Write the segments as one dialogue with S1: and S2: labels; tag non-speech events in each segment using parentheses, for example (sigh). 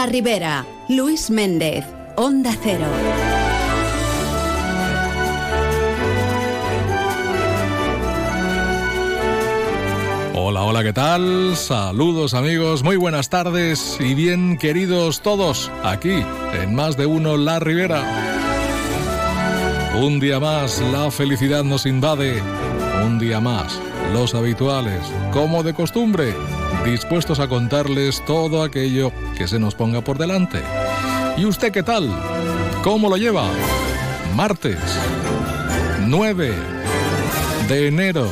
S1: La Ribera, Luis Méndez, Onda Cero.
S2: Hola, hola, ¿qué tal? Saludos amigos, muy buenas tardes y bien queridos todos aquí en Más de Uno La Ribera. Un día más la felicidad nos invade, un día más los habituales, como de costumbre, dispuestos a contarles todo aquello que se nos ponga por delante. ¿Y usted qué tal? ¿Cómo lo lleva? Martes 9 de enero.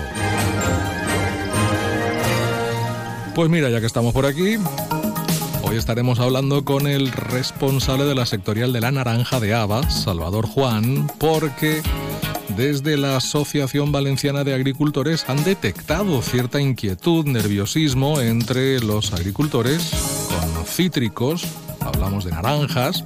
S2: Pues mira, ya que estamos por aquí, hoy estaremos hablando con el responsable de la sectorial de la naranja de Ava, Salvador Juan, porque desde la Asociación Valenciana de Agricultores han detectado cierta inquietud, nerviosismo entre los agricultores con cítricos, hablamos de naranjas,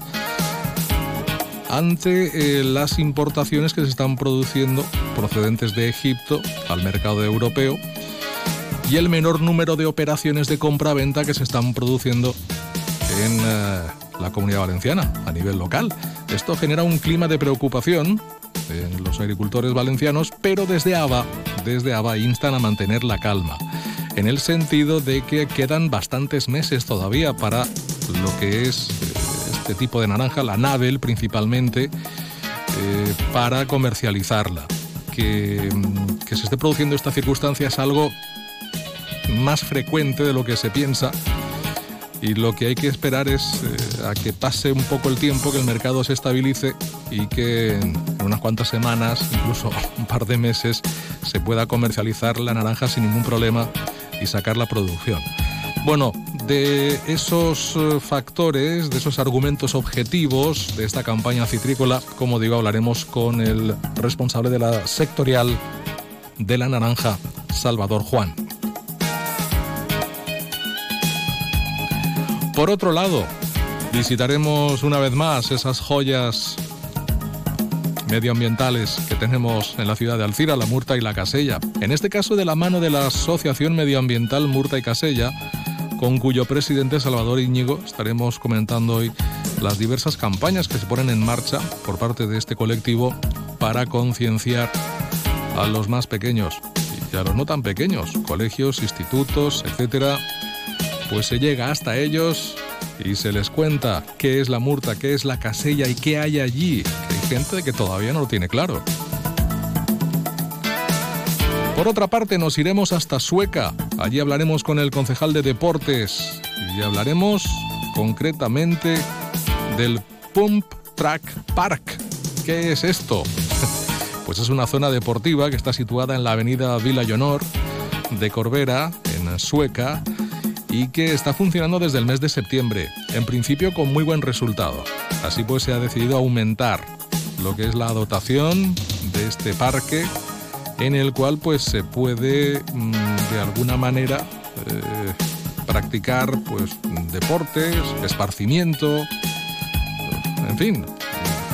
S2: ante eh, las importaciones que se están produciendo procedentes de Egipto al mercado europeo y el menor número de operaciones de compra-venta que se están produciendo en eh, la comunidad valenciana a nivel local. Esto genera un clima de preocupación en los agricultores valencianos, pero desde ABA, desde ABA instan a mantener la calma, en el sentido de que quedan bastantes meses todavía para lo que es eh, este tipo de naranja, la Navel principalmente, eh, para comercializarla. Que, mm, que se esté produciendo esta circunstancia es algo más frecuente de lo que se piensa y lo que hay que esperar es eh, a que pase un poco el tiempo, que el mercado se estabilice y que en unas cuantas semanas, incluso (laughs) un par de meses, se pueda comercializar la naranja sin ningún problema y sacar la producción. Bueno, de esos eh, factores, de esos argumentos objetivos de esta campaña citrícola, como digo, hablaremos con el responsable de la sectorial de la naranja, Salvador Juan. Por otro lado, visitaremos una vez más esas joyas medioambientales que tenemos en la ciudad de Alcira, la Murta y la Casella. En este caso de la mano de la Asociación Medioambiental Murta y Casella, con cuyo presidente Salvador Íñigo estaremos comentando hoy las diversas campañas que se ponen en marcha por parte de este colectivo para concienciar a los más pequeños y a los no tan pequeños, colegios, institutos, etcétera, pues se llega hasta ellos y se les cuenta qué es la murta, qué es la casella y qué hay allí. hay gente que todavía no lo tiene claro. Por otra parte, nos iremos hasta Sueca. Allí hablaremos con el concejal de deportes y hablaremos concretamente del Pump Track Park. ¿Qué es esto? (laughs) Pues es una zona deportiva que está situada en la avenida Villa Honor de Corbera, en Sueca, y que está funcionando desde el mes de septiembre, en principio con muy buen resultado. Así pues se ha decidido aumentar lo que es la dotación de este parque en el cual pues se puede mm, de alguna manera eh, practicar pues deportes, esparcimiento, en fin,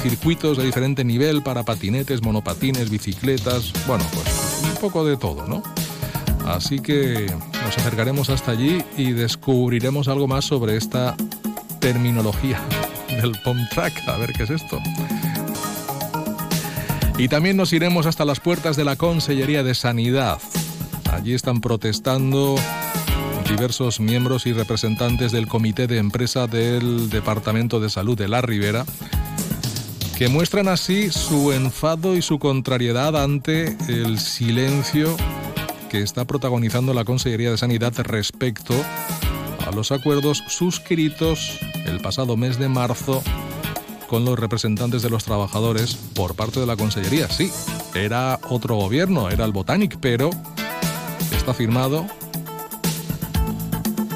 S2: circuitos de diferente nivel para patinetes, monopatines, bicicletas, bueno, pues un poco de todo, ¿no? Así que nos acercaremos hasta allí y descubriremos algo más sobre esta terminología del POM Track. A ver qué es esto. Y también nos iremos hasta las puertas de la Consellería de Sanidad. Allí están protestando diversos miembros y representantes del Comité de Empresa del Departamento de Salud de La Ribera, que muestran así su enfado y su contrariedad ante el silencio que está protagonizando la Consellería de Sanidad respecto a los acuerdos suscritos el pasado mes de marzo con los representantes de los trabajadores por parte de la Consellería. Sí, era otro gobierno, era el Botanic, pero está firmado,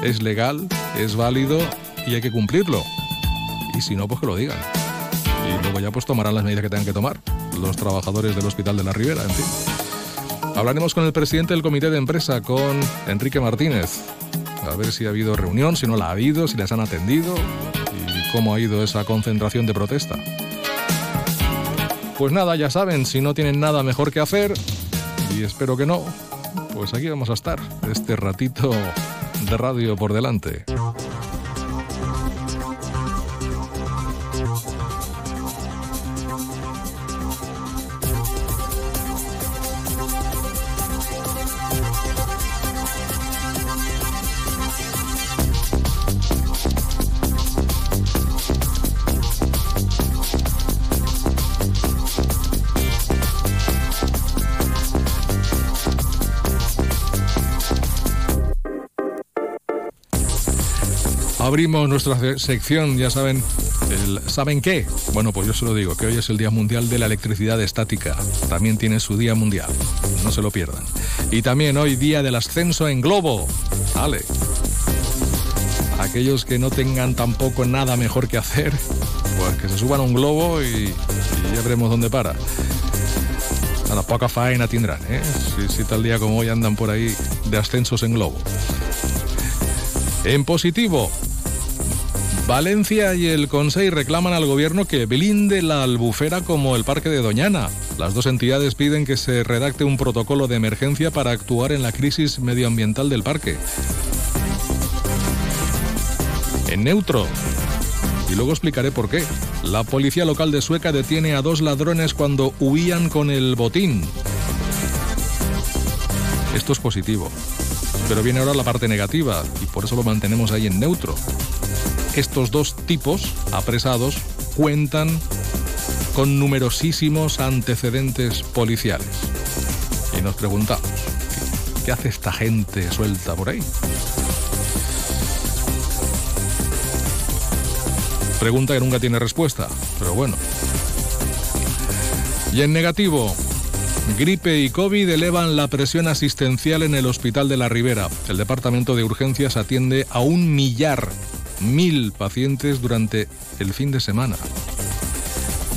S2: es legal, es válido y hay que cumplirlo. Y si no, pues que lo digan. Y luego ya pues tomarán las medidas que tengan que tomar los trabajadores del Hospital de la Ribera, en fin. Hablaremos con el presidente del comité de empresa, con Enrique Martínez, a ver si ha habido reunión, si no la ha habido, si les han atendido y cómo ha ido esa concentración de protesta. Pues nada, ya saben, si no tienen nada mejor que hacer, y espero que no, pues aquí vamos a estar, este ratito de radio por delante. Abrimos nuestra sección, ya saben, ¿saben qué? Bueno, pues yo se lo digo, que hoy es el Día Mundial de la Electricidad Estática. También tiene su Día Mundial, no se lo pierdan. Y también hoy Día del Ascenso en Globo. Vale. Aquellos que no tengan tampoco nada mejor que hacer, pues que se suban a un globo y, ya veremos dónde para. la poca faena tendrán, ¿eh? Si, si tal día como hoy andan por ahí de ascensos en globo. En positivo, Valencia y el Consejo reclaman al gobierno que blinde la albufera como el Parque de Doñana. Las dos entidades piden que se redacte un protocolo de emergencia para actuar en la crisis medioambiental del parque. En neutro. Y luego explicaré por qué. La policía local de Sueca detiene a dos ladrones cuando huían con el botín. Esto es positivo. Pero viene ahora la parte negativa y por eso lo mantenemos ahí en neutro. Estos dos tipos apresados cuentan con numerosísimos antecedentes policiales. Y nos preguntamos, ¿qué hace esta gente suelta por ahí? Pregunta que nunca tiene respuesta, pero bueno. Y en negativo, Gripe y COVID elevan la presión asistencial en el Hospital de la Ribera. El Departamento de Urgencias atiende a un millar, mil pacientes durante el fin de semana.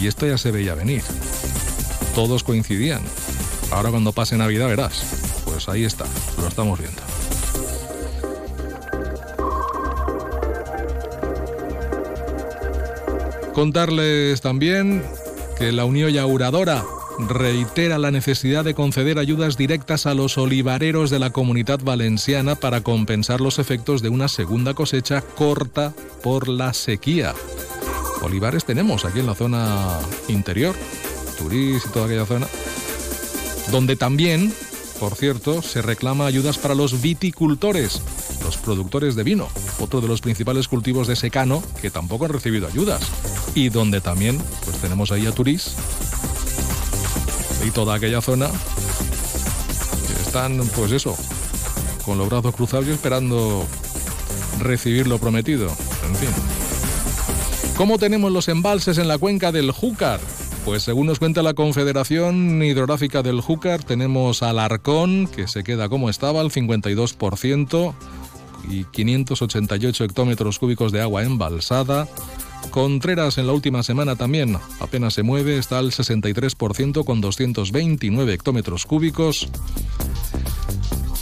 S2: Y esto ya se veía venir. Todos coincidían. Ahora cuando pase Navidad verás. Pues ahí está, lo estamos viendo. Contarles también que la Unión Yauradora reitera la necesidad de conceder ayudas directas a los olivareros de la comunidad valenciana para compensar los efectos de una segunda cosecha corta por la sequía. Olivares tenemos aquí en la zona interior, Turís y toda aquella zona, donde también, por cierto, se reclama ayudas para los viticultores, los productores de vino, otro de los principales cultivos de secano que tampoco han recibido ayudas, y donde también pues tenemos ahí a Turís y toda aquella zona están, pues eso, con los brazos cruzados y esperando recibir lo prometido. En fin. ¿Cómo tenemos los embalses en la cuenca del Júcar? Pues según nos cuenta la Confederación Hidrográfica del Júcar, tenemos Alarcón, que se queda como estaba, al 52%, y 588 hectómetros cúbicos de agua embalsada. Contreras en la última semana también apenas se mueve, está al 63% con 229 hectómetros cúbicos.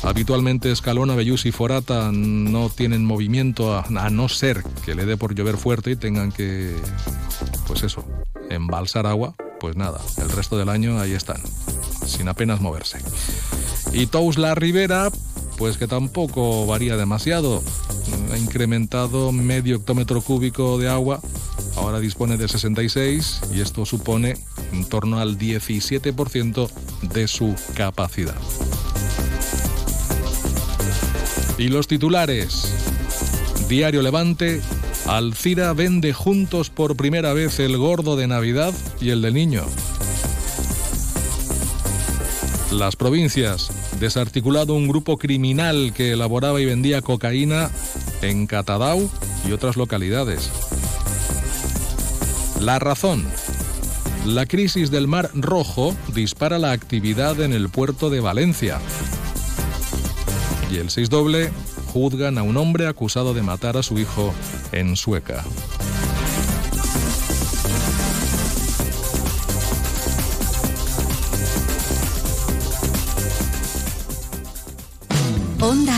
S2: Habitualmente Escalona, Bellús y Forata no tienen movimiento a, a, no ser que le dé por llover fuerte y tengan que, pues eso, embalsar agua. Pues nada, el resto del año ahí están, sin apenas moverse. Y Tous la Ribera, pues que tampoco varía demasiado. Ha incrementado medio hectómetro cúbico de agua, ahora dispone de 66 y esto supone en torno al 17% de su capacidad. Y los titulares. Diario Levante, Alcira vende juntos por primera vez el gordo de Navidad y el del niño. Las provincias, desarticulado un grupo criminal que elaboraba y vendía cocaína en Catadau y otras localidades. La razón. La crisis del Mar Rojo dispara la actividad en el puerto de Valencia. Y el 6 doble juzgan a un hombre acusado de matar a su hijo en Sueca.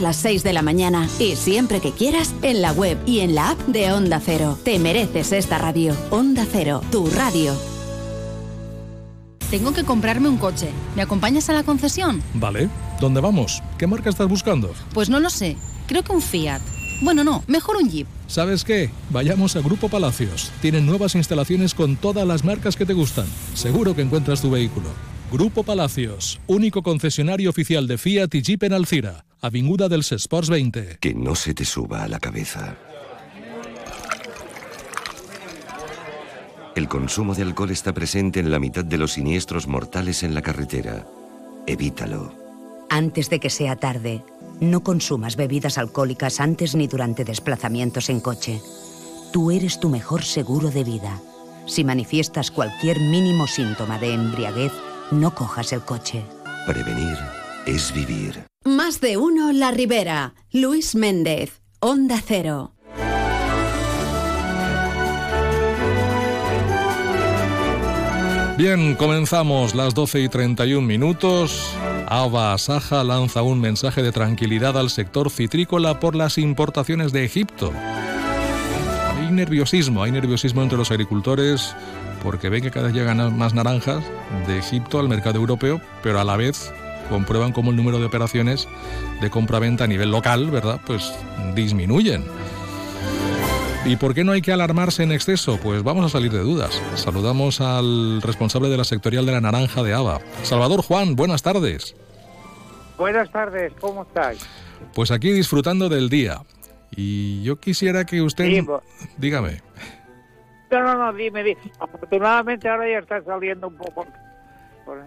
S1: las 6 de la mañana y siempre que quieras en la web y en la app de Onda Cero. Te mereces esta radio. Onda Cero, tu radio.
S3: Tengo que comprarme un coche. ¿Me acompañas a la concesión?
S2: Vale. ¿Dónde vamos? ¿Qué marca estás buscando?
S3: Pues no lo sé. Creo que un Fiat. Bueno, no, mejor un Jeep.
S2: ¿Sabes qué? Vayamos a Grupo Palacios. Tienen nuevas instalaciones con todas las marcas que te gustan. Seguro que encuentras tu vehículo. Grupo Palacios, único concesionario oficial de Fiat y Jeep en Alcira, Avinguda del Sports 20.
S4: Que no se te suba a la cabeza. El consumo de alcohol está presente en la mitad de los siniestros mortales en la carretera. Evítalo.
S5: Antes de que sea tarde, no consumas bebidas alcohólicas antes ni durante desplazamientos en coche. Tú eres tu mejor seguro de vida. Si manifiestas cualquier mínimo síntoma de embriaguez, no cojas el coche.
S4: Prevenir es vivir.
S1: Más de uno La Ribera. Luis Méndez, Onda Cero.
S2: Bien, comenzamos las 12 y 31 minutos. Ava Saja lanza un mensaje de tranquilidad al sector citrícola por las importaciones de Egipto. Hay nerviosismo, hay nerviosismo entre los agricultores porque ven que cada vez llegan más naranjas de Egipto al mercado europeo, pero a la vez comprueban cómo el número de operaciones de compra-venta a nivel local, ¿verdad? Pues disminuyen. ¿Y por qué no hay que alarmarse en exceso? Pues vamos a salir de dudas. Saludamos al responsable de la sectorial de la naranja de ABA. Salvador Juan, buenas tardes.
S6: Buenas tardes, ¿cómo estáis?
S2: Pues aquí disfrutando del día. Y yo quisiera que usted...
S6: Sí, pues-
S2: Dígame.
S6: No, no, no, dime, dime. Afortunadamente ahora ya está saliendo un poco. por-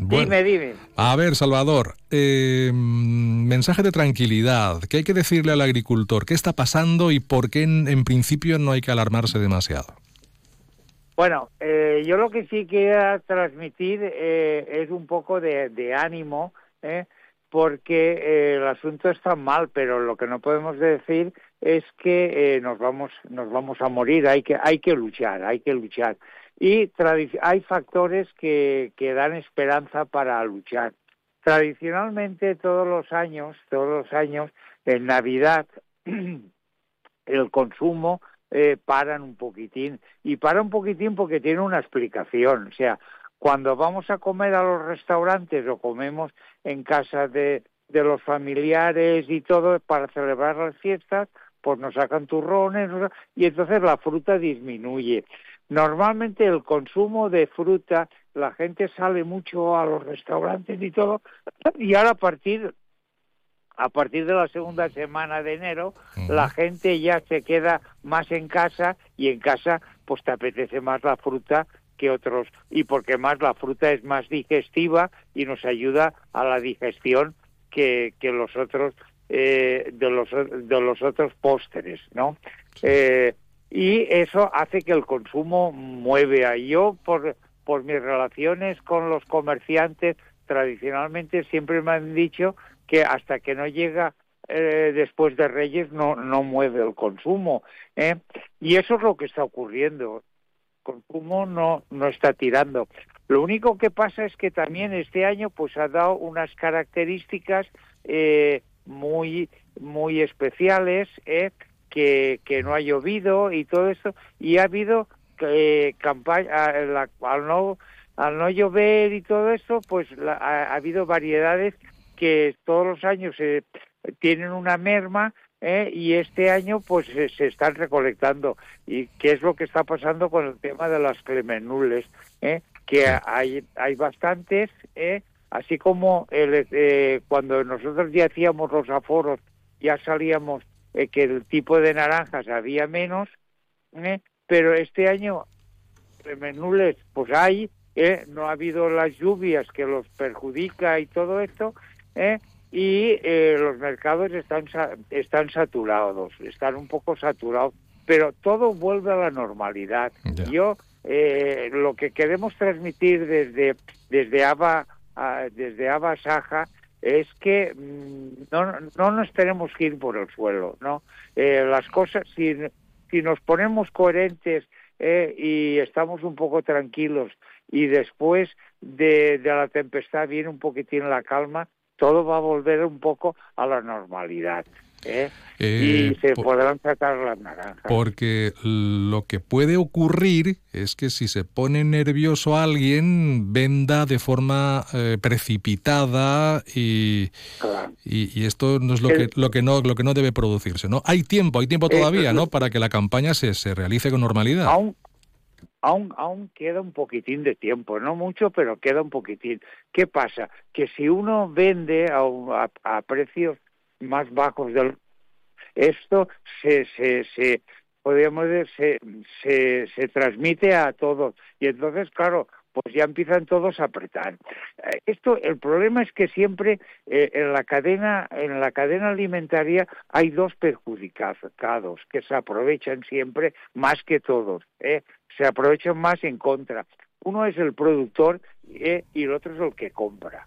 S2: Bueno,
S6: Dime, dime.
S2: A ver, Salvador, eh, mensaje de tranquilidad. ¿Qué hay que decirle al agricultor? ¿Qué está pasando y por qué en, en principio no hay que alarmarse demasiado?
S6: Bueno, eh, yo lo que sí quería transmitir eh, es un poco de, de ánimo, ¿eh? porque eh, el asunto está mal, pero lo que no podemos decir es que eh, nos vamos nos vamos a morir. Hay que hay que luchar, hay que luchar. Y hay factores que, dan esperanza para luchar. Tradicionalmente todos los años, todos los años en Navidad (clears throat) el consumo eh, paran un poquitín. Y para un poquitín porque tiene una explicación. O sea, cuando vamos a comer a los restaurantes o comemos en casa de, de los familiares y todo para celebrar las fiestas, pues nos sacan turrones y entonces la fruta disminuye. Normalmente el consumo de fruta, la gente sale mucho a los restaurantes y todo, y ahora a partir a partir de la segunda semana de enero, la gente ya se queda más en casa y en casa pues te apetece más la fruta que otros y porque más la fruta es más digestiva y nos ayuda a la digestión que, que los otros eh, de los de los otros pósteres, ¿no? Eh, y eso hace que el consumo mueve a yo por por mis relaciones con los comerciantes tradicionalmente siempre me han dicho que hasta que no llega eh, después de Reyes no, no mueve el consumo. ¿eh? Y eso es lo que está ocurriendo. El consumo no, no está tirando. Lo único que pasa es que también este año pues ha dado unas características eh, muy, muy especiales, ¿eh? Que, que no ha llovido y todo eso, y ha habido eh, campaña, la, al no al no llover y todo eso, pues la- ha, ha habido variedades que todos los años eh, tienen una merma ¿eh? y este año pues se, se están recolectando. ¿Y qué es lo que está pasando con el tema de las clemenules? ¿eh? Que hay, hay bastantes, ¿eh? así como el, eh, cuando nosotros ya hacíamos los aforos, ya salíamos eh, que el tipo de naranjas había menos, ¿eh? pero este año Clemenules pues hay, ¿eh? no ha habido las lluvias que los perjudica y todo esto, ¿eh? y eh, los mercados están están saturados, están un poco saturados, pero todo vuelve a la normalidad.
S2: Ya.
S6: Yo eh, lo que queremos transmitir desde desde Ava a- desde Ava Saja es que mm, no, no nos tenemos que ir por el suelo, ¿no? Eh, las cosas, si, si nos ponemos coherentes eh, y estamos un poco tranquilos y después de, de la tempestad viene un poquitín la calma, todo va a volver un poco a la normalidad. ¿Eh?
S2: Eh,
S6: y se
S2: po-
S6: podrán sacar las naranjas.
S2: Porque lo que puede ocurrir es que si se pone nervioso alguien, venda de forma eh, precipitada y,
S6: Claro.
S2: y, y esto no es lo
S6: El-
S2: que, lo, que no, lo que no debe producirse. ¿no? Hay tiempo, hay tiempo todavía ¿no? para que la campaña se, se realice con normalidad.
S6: Aún, aún, aún queda un poquitín de tiempo, no mucho, pero queda un poquitín. ¿Qué pasa? Que si uno vende a, a- a precios más bajos del esto se, se, se podríamos decir, se, se, transmite a todos. Y entonces claro pues ya empiezan todos a apretar. Eh, esto el problema es que siempre eh, en la cadena en la cadena alimentaria hay dos perjudicados que se aprovechan siempre más que todos ¿eh? se aprovechan más en contra. Uno es el productor y el otro es el que compra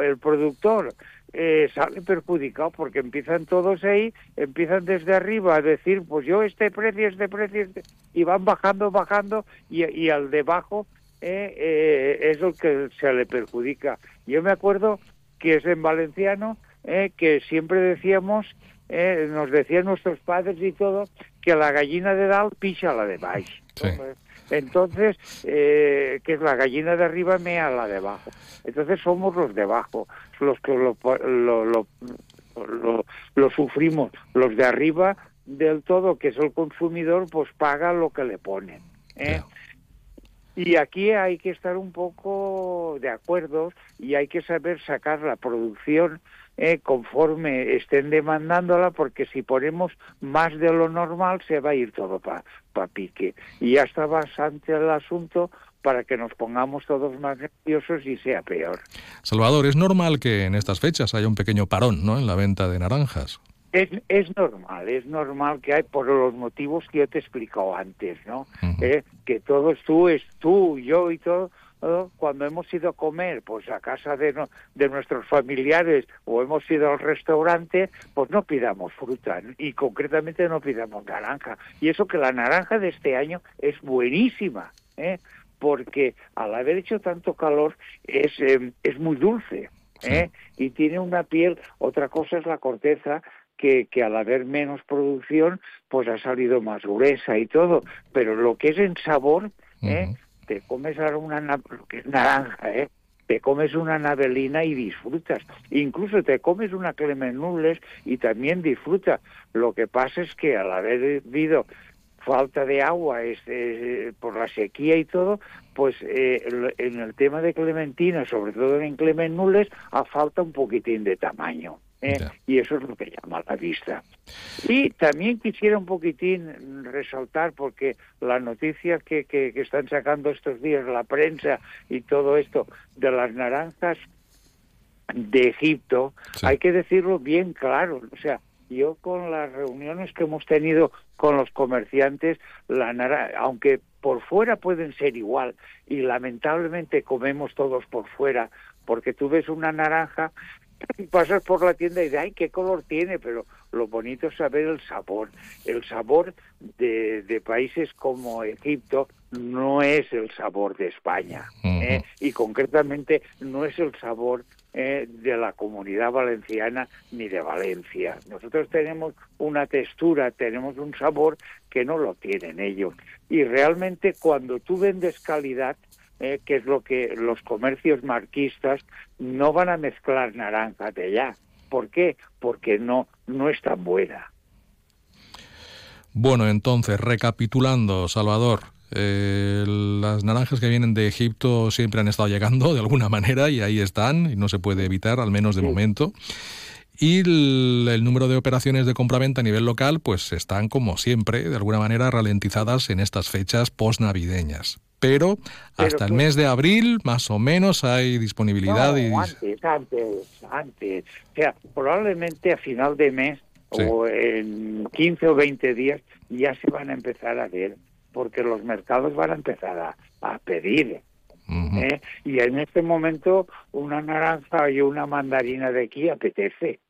S6: el productor eh, sale perjudicado porque empiezan todos ahí, empiezan desde arriba a decir, pues yo este precio, este precio, este... y van bajando, bajando, y, y al debajo eh, eh, es el que se le perjudica. Yo me acuerdo que es en valenciano, eh, que siempre decíamos, eh, nos decían nuestros padres y todo, que la gallina de dalt picha la de baix.
S2: Sí.
S6: Entonces, eh, que es la gallina de arriba mea la de abajo. Entonces somos los de abajo, los que lo, lo, lo, lo, lo sufrimos. Los de arriba del todo, que es el consumidor, pues paga lo que le ponen. ¿eh? Y aquí hay que estar un poco de acuerdo y hay que saber sacar la producción eh, conforme estén demandándola, porque si ponemos más de lo normal se va a ir todo para pa pique. Y ya está bastante el asunto para que nos pongamos todos más nerviosos y sea peor.
S2: Salvador, es normal que en estas fechas haya un pequeño parón ¿no? en la venta de naranjas.
S6: Es, es normal, es normal que hay por los motivos que yo te he explicado antes, ¿no? Eh, que todos tú, es tú, yo y todo, todo, cuando hemos ido a comer pues a casa de, no- de nuestros familiares o hemos ido al restaurante, pues no pidamos fruta y concretamente no pidamos naranja. Y eso que la naranja de este año es buenísima, ¿eh? porque al haber hecho tanto calor es, eh, es muy dulce. ¿eh? Y tiene una piel, otra cosa es la corteza, que, que al haber menos producción, pues ha salido más gruesa y todo. Pero lo que es en sabor, ¿eh? Te comes ahora una na- lo que es naranja, ¿eh? te comes una navelina y disfrutas. Incluso te comes una clemenules y también disfrutas. Lo que pasa es que al haber habido falta de agua este, por la sequía y todo, pues eh, en el tema de clementina, sobre todo en clemenules, ha falta un poquitín de tamaño. ¿Eh? Y eso es lo que llama la vista. Y también quisiera un poquitín resaltar, porque la noticia que, que, que están sacando estos días la prensa y todo esto de las naranjas de Egipto,
S2: Sí.
S6: hay que decirlo bien claro. O sea, yo con las reuniones que hemos tenido con los comerciantes, la nara- aunque por fuera pueden ser igual y lamentablemente comemos todos por fuera, porque tú ves una naranja (laughs) pasas por la tienda y dices, ay, qué color tiene, pero lo bonito es saber el sabor. El sabor de, de países como Egipto no es el sabor de España. ¿eh? Y concretamente no es el sabor eh, de la comunidad valenciana ni de Valencia. Nosotros tenemos una textura, tenemos un sabor que no lo tienen ellos. Y realmente cuando tú vendes calidad, eh, que es lo que los comercios marquistas no van a mezclar naranja de allá. ¿Por qué? Porque no, no es tan buena.
S2: Bueno, entonces, recapitulando, Salvador, eh, las naranjas que vienen de Egipto siempre han estado llegando de alguna manera y ahí están y no se puede evitar, al menos de
S6: Sí.
S2: momento. Y el, el número de operaciones de compraventa a nivel local, pues están como siempre, de alguna manera ralentizadas en estas fechas postnavideñas. Pero hasta el
S6: tú-
S2: mes de abril, más o menos, hay disponibilidad
S6: No,
S2: y
S6: antes, antes, antes. O sea, probablemente a final de mes
S2: Sí.
S6: o en 15 o 20 días ya se van a empezar a ver, porque los mercados van a empezar a, a pedir. ¿eh? Y en este momento una naranja y una mandarina de aquí apetece.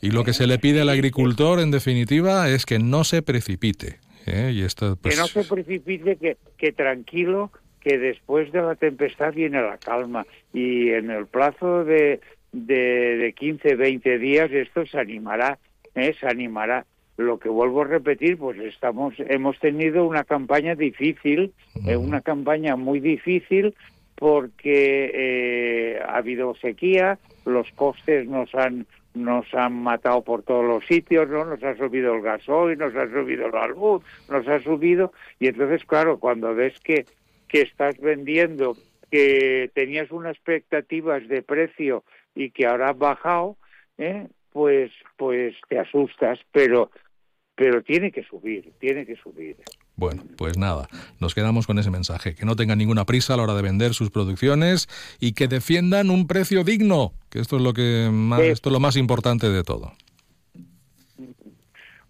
S2: Y lo que se le pide al agricultor, en definitiva, es que no se precipite. ¿Eh? Y esto, pues,
S6: que no se precipite, que, que tranquilo, que después de la tempestad viene la calma. Y en el plazo de, de, de 15, 20 días esto se animará, ¿eh? se animará. Lo que vuelvo a repetir, pues estamos, hemos tenido una campaña difícil, eh, una campaña muy difícil porque eh, ha habido sequía, los costes nos han nos han matado por todos los sitios, ¿no? Nos ha subido el gasoil, nos ha subido el albud, nos ha subido y entonces claro, cuando ves que que estás vendiendo que tenías unas expectativas de precio y que ahora has bajado, ¿eh? pues pues te asustas, pero pero tiene que subir, tiene que subir.
S2: Bueno, pues nada, nos quedamos con ese mensaje, que no tengan ninguna prisa a la hora de vender sus producciones y que defiendan un precio digno, que esto es lo que más, esto es lo más importante de todo.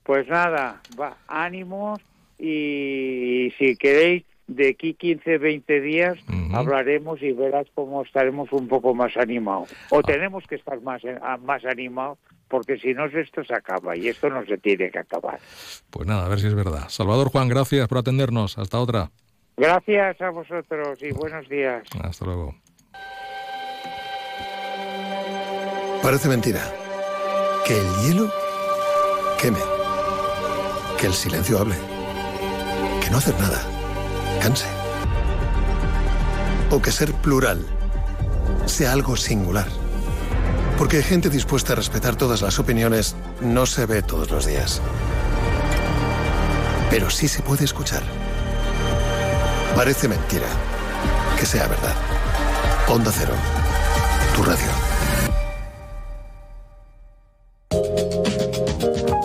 S6: Pues nada, va, ánimos y si queréis de aquí 15, 20 días hablaremos y verás cómo estaremos un poco más animados. O ah. tenemos que estar más, eh, más animados porque si no esto se acaba y esto no se tiene que acabar.
S2: Pues nada, a ver si es verdad. Salvador Juan, gracias por atendernos. Hasta otra.
S6: Gracias a vosotros y buenos días.
S2: Hasta luego.
S7: Parece mentira. Que el hielo queme. Que el silencio hable. Que no hacer nada O que ser plural sea algo singular. Porque gente dispuesta a respetar todas las opiniones no se ve todos los días. Pero sí se puede escuchar. Parece mentira. Que sea verdad. Onda Cero. Tu radio.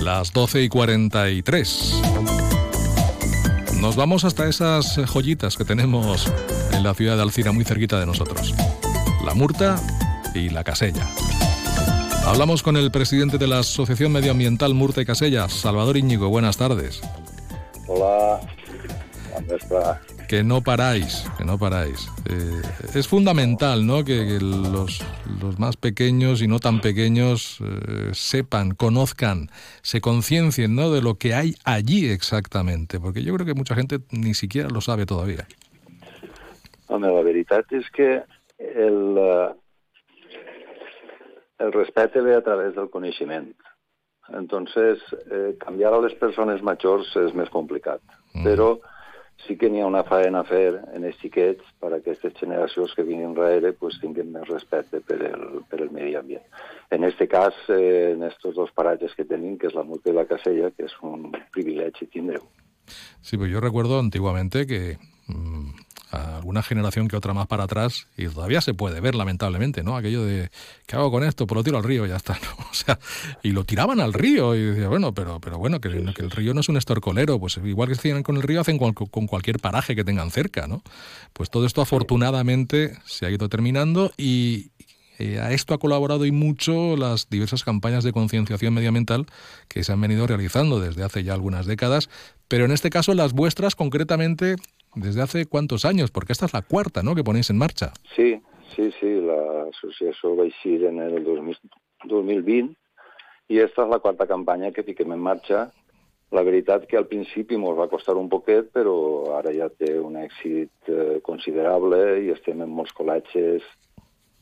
S2: Las 12 y 43. Nos vamos hasta esas joyitas que tenemos en la ciudad de Alcira, muy cerquita de nosotros. La Murta y la Casella. Hablamos con el presidente de la Asociación Medioambiental Murta y Casella, Salvador Íñigo. Buenas tardes.
S8: Hola,
S2: que no paráis, que no paráis. Eh, es fundamental ¿no? que, los, los, más pequeños y no tan pequeños eh, sepan, conozcan, se conciencien ¿no? de lo que hay allí exactamente, porque yo creo que mucha gente ni siquiera lo sabe todavía.
S8: Home, la veritat és que el, eh, el respecte ve a través del coneixement. Entonces, eh, canviar a les persones majors és més complicat. Mm. Però sí que n'hi ha una faena a fer en els xiquets per a aquestes generacions que vinguin darrere pues, tinguin més respecte per el, per el medi ambient. En aquest cas, eh, en aquests dos paratges que tenim, que és la Multa i la Casella, que és un privilegi tindre-ho.
S2: Sí, pues yo recuerdo antiguamente que mmm, alguna generación que otra más para atrás, y todavía se puede ver, lamentablemente, ¿no? Aquello de, ¿qué hago con esto? Pues lo tiro al río y ya está, (laughs) ¿no? O sea, y lo tiraban al río, y decía, bueno, pero, pero bueno, que, que el río no es un estorcolero, pues igual que hacían con el río, hacen con, con cualquier paraje que tengan cerca, ¿no? Pues todo esto afortunadamente se ha ido terminando y, eh, a esto ha colaborado y mucho las diversas campañas de concienciación medioambiental que se han venido realizando desde hace ya algunas décadas, pero en este caso las vuestras concretamente desde hace cuántos años, porque esta es la cuarta, ¿no?, que ponéis en marcha.
S8: Sí, sí, sí, l'associació va eixir en el 2020 i esta és la quarta campanya que fiquem en marxa. La veritat que al principi ens va costar un poquet, però ara ja té un èxit eh, considerable i estem en molts col·legis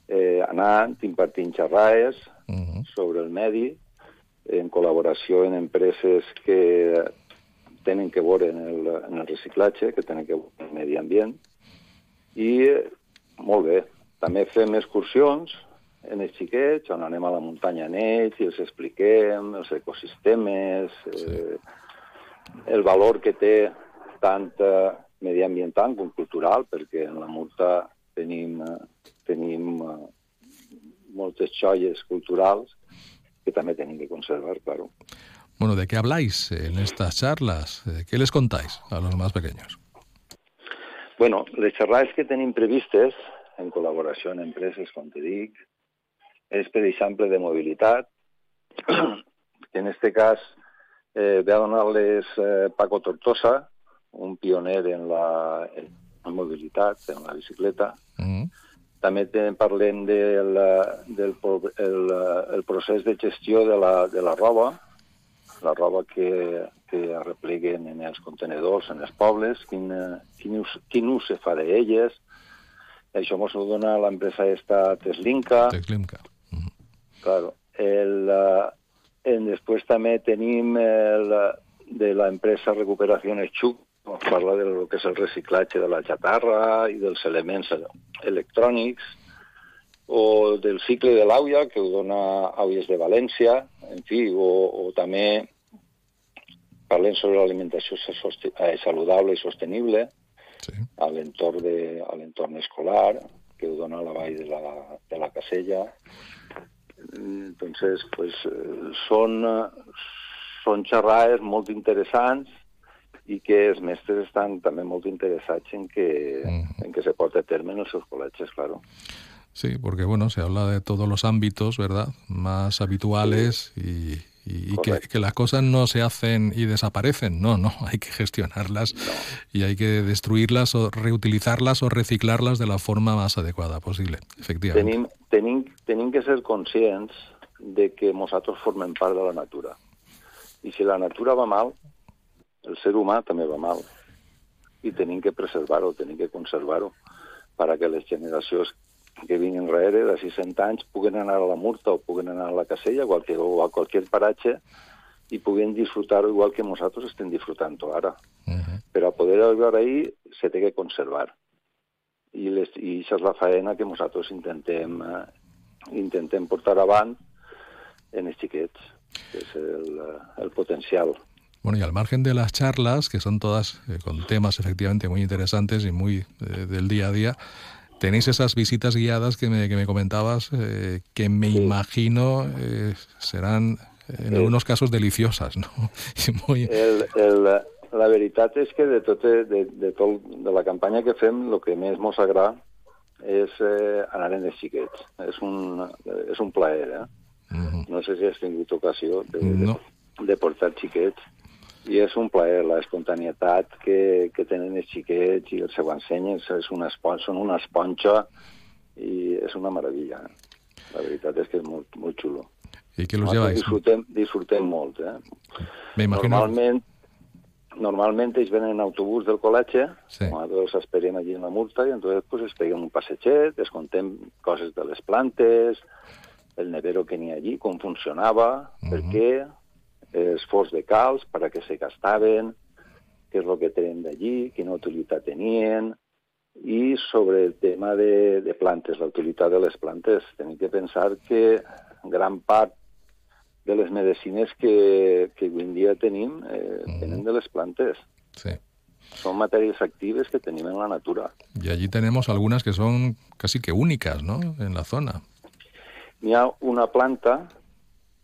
S8: eh, anant, impartint xerrades uh -huh. sobre el medi, en col·laboració en empreses que tenen que veure en el, en el reciclatge, que tenen que veure en el medi ambient, i molt bé. També fem excursions en els xiquets, on anem a la muntanya en ells i els expliquem els ecosistemes, sí. eh, el valor que té tant eh, mediambiental com cultural, perquè en la Murta tenim, eh, tenim eh, moltes joies culturals que també tenim que conservar, claro.
S2: Bueno, ¿de qué habláis en estas charlas? ¿Qué les contáis a los más pequeños?
S8: Bueno, les xerrades que tenim previstes, en col·laboració amb empreses, com te dic, és, per exemple, de mobilitat. (clears throat) en este cas, eh, ve a donar-les eh, Paco Tortosa, un pioner en la, en la mobilitat, en la bicicleta. Mm -hmm. També te, parlem de la, del el, el procés de gestió de la, de la roba, la roba que, que arrepleguen en els contenedors, en els pobles, quin, quin, ús, quin ús se fa d'elles. Això ens ho dona l'empresa esta Teslinka.
S2: Teslinka. Mm -hmm.
S8: Claro. El, uh, en, després també tenim el, de l'empresa Recuperació Xuc, ens parla de lo que és el reciclatge de la xatarra i dels elements electrònics, o del cicle de l'auia, que ho dona Auies de València, en fi, o, o també parlem sobre l'alimentació eh, saludable i sostenible sí. a l'entorn escolar, que ho dona la vall de la, de la Casella. Entonces, pues, són, són xerrades molt interessants i que els mestres estan també molt interessats en que, mm. en que se porte a terme en els seus col·legis, claro.
S2: Sí, porque bueno, se habla de todos los ámbitos, ¿verdad? Más habituales sí. y, y, que, que, las cosas no se hacen y desaparecen, no, no, (laughs) hay que gestionarlas no. y hay que destruirlas o reutilizarlas o reciclarlas de la forma más adecuada posible, efectivamente.
S8: Tenim, tenim, tenim que ser conscients de que nosaltres formem part de la natura. I si la natura va mal, el ser humà també va mal. I tenim que preservar-ho, tenim que conservar-ho, perquè les generacions que vinguin darrere, de 600 anys, puguen anar a la Murta o puguen anar a la Casella qualque, o a qualsevol paratge i puguen disfrutar igual que nosaltres estem disfrutant ara. Uh -huh. Però a poder arribar ahí se té que conservar. I, les, i això és la faena que nosaltres intentem, eh, intentem portar avant en els xiquets, que és el, el potencial.
S2: Bueno, y al margen de las charlas, que son todas eh, con temas efectivamente muy interesantes y muy eh, del día a día, tenéis esas visitas guiadas que me, que me comentabas, eh, que me sí. imagino eh, serán en sí. algunos casos deliciosas, ¿no? (laughs)
S8: Muy... El, el, la veritat és que de, tot, de, de, tot, de la campanya que fem, el que més mos agrada és eh, anar en els xiquets. És un, és un plaer, eh? Uh -huh. No sé si has tingut ocasió de, no. de, de portar xiquets i és un plaer, la espontanietat que, que tenen els xiquets i els seu ensenyen, és una esponja, són una esponja i és una meravella. La veritat és que és molt, molt xulo.
S2: I què los lleváis?
S8: Disfrutem, disfrutem molt, eh? Me imagino... Normalment, normalment ells venen en autobús del col·legi, sí. nosaltres esperem allí en la multa, i entonces pues, es peguem un passeget, es contem coses de les plantes, el nevero que n'hi ha allí, com funcionava, uh -huh. per què, els forts de calç, per a què se gastaven, què és el que tenen d'allí, quina utilitat tenien, i sobre el tema de, de plantes, la utilitat de les plantes. Tenim que pensar que gran part de les medicines que, que avui en dia tenim eh, mm. tenen de les plantes.
S2: Sí.
S8: Son materias actives que tenemos en la natura.
S2: Y allí tenemos algunas que son casi que únicas, ¿no? En la zona.
S8: Hi ha una planta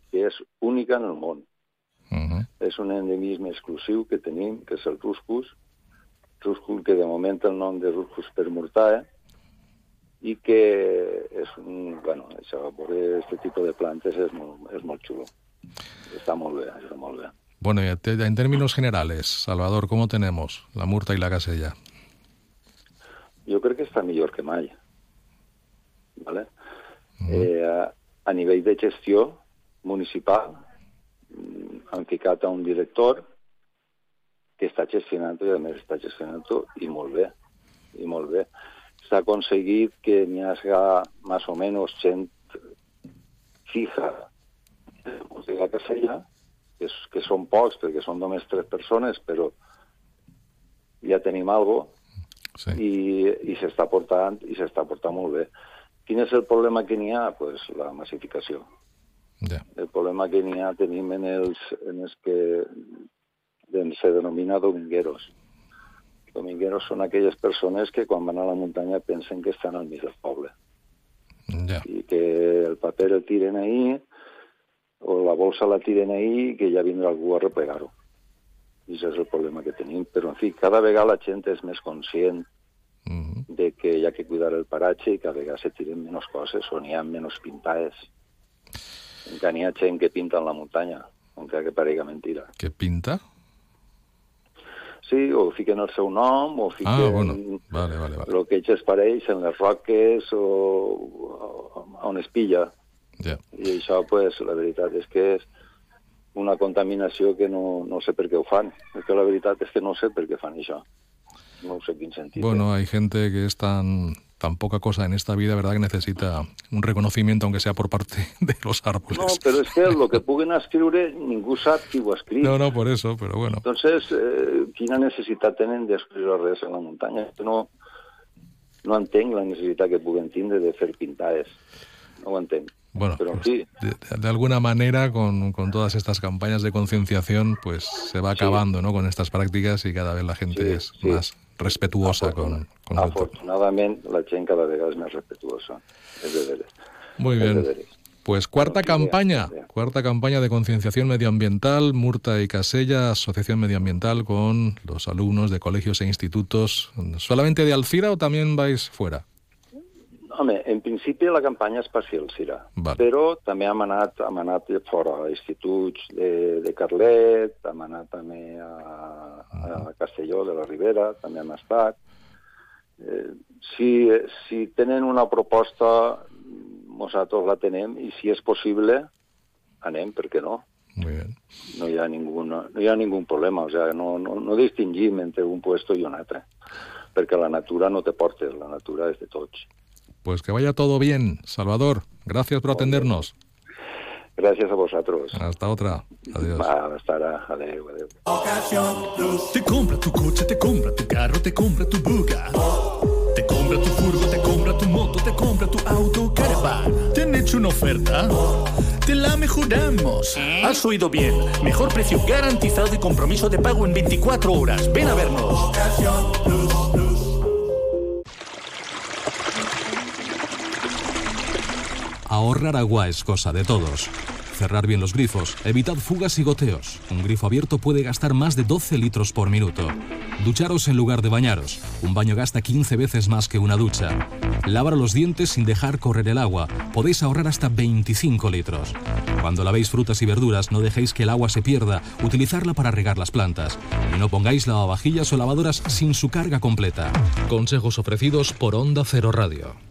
S8: que és única en el món, Uh -huh. És un endemisme exclusiu que tenim, que és el ruscus, ruscus que de moment el nom de ruscus permurtae, i que és un, bueno, això, veure aquest tipus de plantes és molt, és molt xulo. Està molt bé, està molt bé.
S2: Bueno, y en términos generales, Salvador, ¿cómo tenemos la Murta y la Casella?
S8: Jo crec que està millor que mai. ¿vale? Uh -huh. eh, a, a nivell de gestió municipal, han ficat a un director que està gestionant i a més està gestionant i molt bé, i molt bé. S'ha aconseguit que n'hi hagi més o menys gent fija de la casella, que, és, que són pocs, perquè són només tres persones, però ja tenim algo sí. i, i s'està portant i s'està portant molt bé. Quin és el problema que n'hi ha? Pues la massificació.
S2: Yeah.
S8: El problema que n'hi ha tenim en els, en els que se denomina domingueros. Domingueros són aquelles persones que quan van a la muntanya pensen que estan al mig del poble.
S2: Ja.
S8: I que el paper el tiren ahí, o la bolsa la tiren ahí, que ja vindrà algú a replegar-ho. I això és el problema que tenim. Però, en fi, cada vegada la gent és més conscient de que hi ha que cuidar el paratge i cada vegada se tiren menys coses o n'hi ha menys pintades. Encara n'hi ha gent que pinta en la muntanya, encara que parega mentira.
S2: Que pinta?
S8: Sí, o fiquen el seu nom, o fiquen
S2: Ah, bueno, vale, vale, vale.
S8: el que ells es pareix en les roques o, o on es pilla.
S2: Ja.
S8: I això, pues, la veritat és que és una contaminació que no, no sé per què ho fan. És que la veritat és que no sé per què fan això. No sé quin sentit.
S2: Bueno, hay gente que es tan, tan poca cosa en esta vida, ¿verdad? Que necesita un reconocimiento, aunque sea por parte (laughs) de los árboles.
S8: No, però és que el que puguen escriure ningú sap qui ho.
S2: No, no, por eso, pero bueno.
S8: Entonces, eh, quina necessitat tenen d'escriure res en la muntanya? No, no entenc la necessitat que puguen tindre de fer pintades. No ho entenc.
S2: Bueno,
S8: Pero en
S2: pues,
S8: fin,
S2: de, de alguna manera, con, con todas estas campañas de concienciación, pues se va acabando ¿no? con estas prácticas y cada vez la gente es más respetuosa con, con
S8: afortunadament, la gent cada vegada és més respetuosa. És de veres.
S2: Muy bien.
S8: de veres.
S2: Pues cuarta campaña, cuarta campaña de concienciación medioambiental, Murta y Casella, Asociación Medioambiental con los alumnos de colegios e institutos. ¿Solamente de Alcira o también vais fuera?
S8: Home, en principi la campanya és per si el Cira,
S2: Vale.
S8: però també hem anat, hem anat fora, a instituts de, de Carlet, hem anat també a, a Castelló de la Ribera, també hem estat. Eh, si, si tenen una proposta, nosaltres la tenem, i si és possible, anem, per què no?
S2: Muy bien.
S8: No hi ha ningú, no, hi ha ningú problema, o sea, no, no, no distingim entre un puesto i un altre, perquè la natura no te portes, la natura és de tots.
S2: Pues que vaya todo bien, Salvador. Gracias por atendernos.
S8: Gràcies a vosaltres.
S2: Hasta otra. Adiós.
S8: Va, hasta ara. Adéu, adéu.
S9: Te compra tu coche, te compra tu carro, te compra tu buga. Te compra tu furgo, te compra tu moto, te compra tu auto, caravan. ¿Te han hecho una oferta? Te la mejoramos. Has oído bien. Mejor precio garantizado y compromiso de pago en 24 horas. Ven a vernos.
S10: Ahorrar agua es cosa de todos. Cerrar bien los grifos, evitad fugas y goteos. Un grifo abierto puede gastar más de 12 litros por minuto. Ducharos en lugar de bañaros. Un baño gasta 15 veces más que una ducha. Lavar los dientes sin dejar correr el agua. Podéis ahorrar hasta 25 litros. Cuando lavéis frutas y verduras, no dejéis que el agua se pierda. Utilizarla para regar las plantas. Y no pongáis lavavajillas o lavadoras sin su carga completa. Consejos ofrecidos por Onda Cero Radio.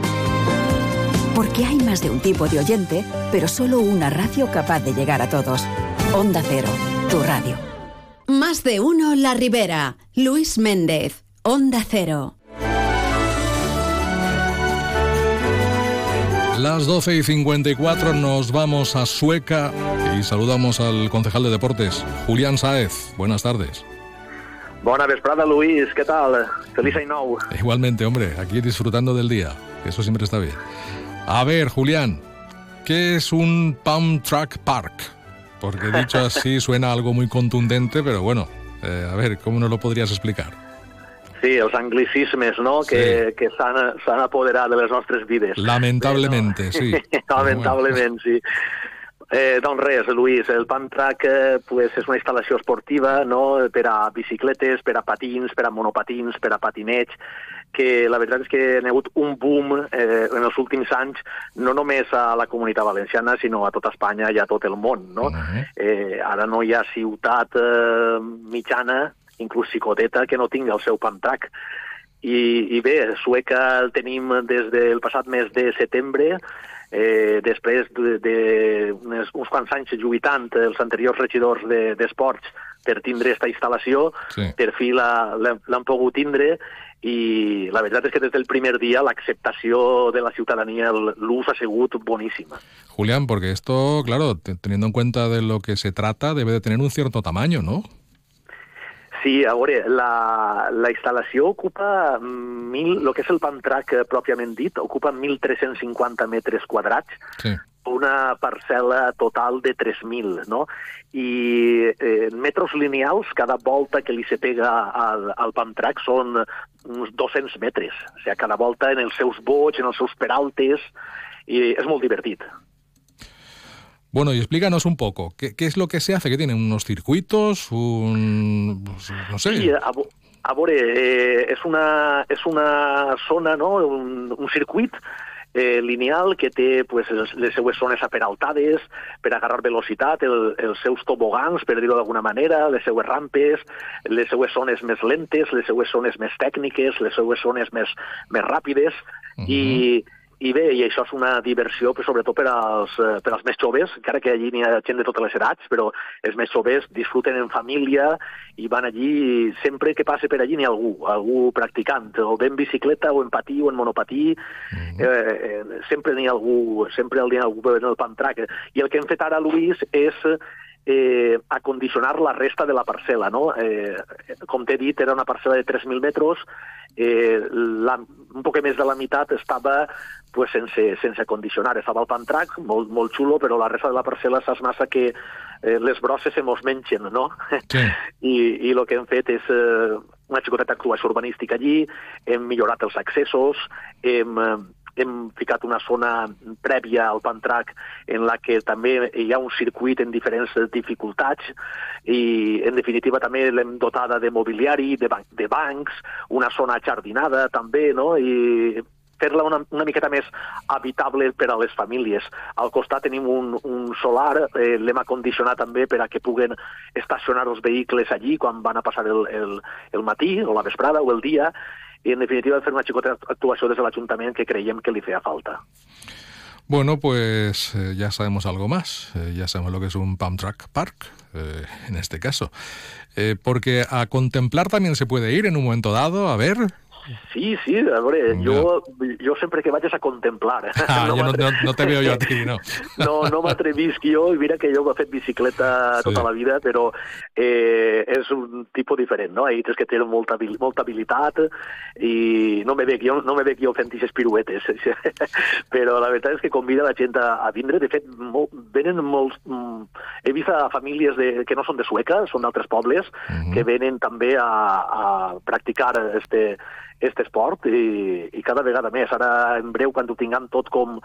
S11: Porque hay más de un tipo de oyente, pero solo una radio capaz de llegar a todos. Onda Cero, tu radio.
S1: Más de uno La Ribera. Luis Méndez. Onda Cero.
S2: Las 12 y 54 nos vamos a Sueca y saludamos al concejal de deportes, Julián Saez. Buenas tardes.
S12: Bona vesprada, Luis. ¿Qué tal? Feliz año.
S2: Igualmente, hombre, aquí disfrutando del día. Eso siempre está bien. A ver, Julián, ¿qué es un Pump Track Park? Porque dicho (laughs) así suena algo muy contundente, pero bueno, eh, a ver, ¿cómo nos lo podrías explicar?
S12: Sí, els anglicismes, no?, que, que s'han s'han apoderat de les nostres vides.
S2: Lamentablemente, sí. (laughs)
S12: Lamentablement, sí. Eh, doncs res, Luis, el Pump Track eh, pues, és una instal·lació esportiva no? per a bicicletes, per a patins, per a monopatins, per a patineig, que la veritat és que hi ha hagut un boom eh, en els últims anys, no només a la comunitat valenciana, sinó a tota Espanya i a tot el món. No? eh, ara no hi ha ciutat eh, mitjana, inclús xicoteta, que no tingui el seu pump track. I, I bé, Sueca el tenim des del passat mes de setembre, eh, després de, de uns, uns quants anys lluitant els anteriors regidors d'esports de, per tindre aquesta instal·lació, sí. per fi l'han pogut tindre i la veritat és que des del primer dia l'acceptació de la ciutadania, l'ús ha sigut boníssima.
S2: Julián, porque esto, claro, teniendo en cuenta de lo que se trata, debe de tener un cierto tamaño, ¿no?
S12: Sí, a veure, la, la instal·lació ocupa, mil, el que és el Pantrac pròpiament dit, ocupa 1.350 metres quadrats, sí. Una parcel·la total de 3.000, no? I eh, metres lineals, cada volta que li se pega al, al Pantrac són uns 200 metres. O sigui, cada volta en els seus bots, en els seus peraltes, i és molt divertit.
S2: Bueno, y explícanos un poco, ¿qué, ¿qué, es lo que se hace? ¿Qué tienen? ¿Unos circuitos? Un... no sé.
S12: Sí, a, a veure, eh, és, una, és una zona, no? un, un circuit eh, lineal que té pues, les, les seues zones aperaltades per agarrar velocitat, el, els seus tobogans, per dir-ho d'alguna manera, les seues rampes, les seues zones més lentes, les seues zones més tècniques, les seues zones més, més ràpides, uh -huh. i i bé, i això és una diversió, però sobretot per als, eh, per als més joves, encara que allí n'hi ha gent de totes les edats, però els més joves disfruten en família i van allí, sempre que passe per allí n'hi ha algú, algú practicant, o bé en bicicleta, o en patí, o en monopatí, mm -hmm. eh, eh, sempre n'hi ha algú, sempre n'hi ha algú en el pantrac. I el que hem fet ara, Luis, és eh, acondicionar la resta de la parcel·la. No? Eh, com t'he dit, era una parcel·la de 3.000 metres, eh, la, un poc més de la meitat estava pues, sense, sense condicionar. Estava al pantrac, molt, molt xulo, però la resta de la parcel·la saps massa que eh, les brosses se mos mengen, no? Sí. (laughs) I, I el que hem fet és eh, una xicoteta actuació urbanística allí, hem millorat els accessos, hem, eh, hem ficat una zona prèvia al Pantrac en la que també hi ha un circuit en diferents dificultats i, en definitiva, també l'hem dotada de mobiliari, de, ban de bancs, una zona jardinada també, no? I fer-la una, una miqueta més habitable per a les famílies. Al costat tenim un, un solar, eh, l'hem acondicionat també per a que puguen estacionar els vehicles allí quan van a passar el, el, el matí o la vesprada o el dia, y en definitiva hacer una chicota actuación desde el ayuntamiento que creíamos que le hacía falta.
S2: Bueno, pues eh, ya sabemos algo más. Eh, ya sabemos lo que es un pump track park, eh, en este caso. Eh, porque a contemplar también se puede ir en un momento dado, a ver.
S12: Sí, sí, a veure, jo, jo sempre que vaig és a contemplar.
S2: Ah, (laughs) no, no, no te veo jo a ti, no. (laughs)
S12: no, no m'atrevisc jo, i mira que jo he fet bicicleta sí. tota la vida, però eh, és un tipus diferent, no? Ahí tens que tenir molta, molta habilitat i no me veig jo, no me veig jo fent aquestes piruetes, (laughs) però la veritat és que convida la gent a, a vindre, de fet, molt, venen molts... Mm, he vist a famílies de, que no són de Sueca, són d'altres pobles, uh -huh. que venen també a, a practicar este, aquest esport i, i cada vegada més. Ara, en breu, quan ho tinguem tot com,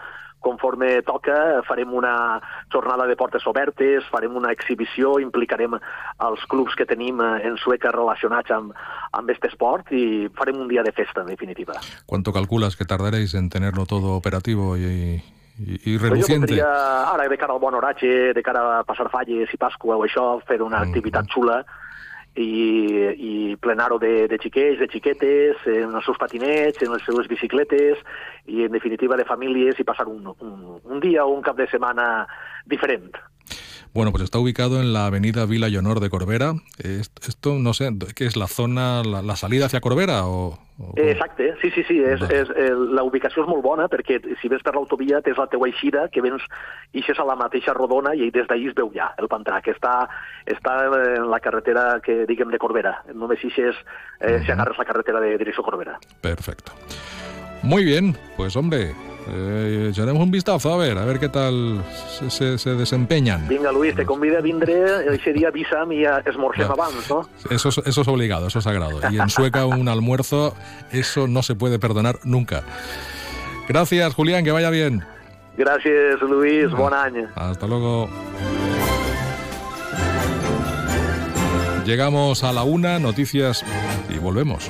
S12: conforme toca, farem una jornada de portes obertes, farem una exhibició, implicarem els clubs que tenim en Sueca relacionats amb, amb aquest esport i farem un dia de festa, en definitiva.
S2: ¿Cuánto calculas que tardaréis en tenerlo todo operativo y, i, i reluciente.
S12: Jo ara, de cara al bon horatge, de cara a passar falles i Pasqua o això, fer una mm. activitat xula, i, i plenar-ho de, de xiquets, de xiquetes, en els seus patinets, en les seves bicicletes i, en definitiva, de famílies i passar un, un, un dia o un cap de setmana diferent.
S2: Bueno, pues está ubicado en la avenida Vila y Honor de Corbera. Esto, no sé, ¿qué es la zona, la, la salida hacia Corbera o...? o
S12: Exacte, sí, sí, sí, és, és, és, la ubicació és molt bona perquè si vens per l'autovia tens la teua eixida que vens ixes a la mateixa rodona i des d'ahir es veu ja el Pantrà, que està, està en la carretera que diguem de Corbera. Només ixes eh, uh -huh. si agarres la carretera de direcció Corbera.
S2: Perfecto. Muy bien, pues hombre, eh, echaremos un vistazo a ver, a ver qué tal se, se, se desempeñan.
S12: Vinga, Luis, te convido a vindre ese día avisa'm i esmorcem claro. abans, ¿no?
S2: Eso, eso es obligado, eso es sagrado. Y en Sueca un almuerzo, eso no se puede perdonar nunca. Gracias, Julián, que vaya bien.
S12: Gracias, Luis, bon any.
S2: Hasta luego. Llegamos a la una, noticias y volvemos.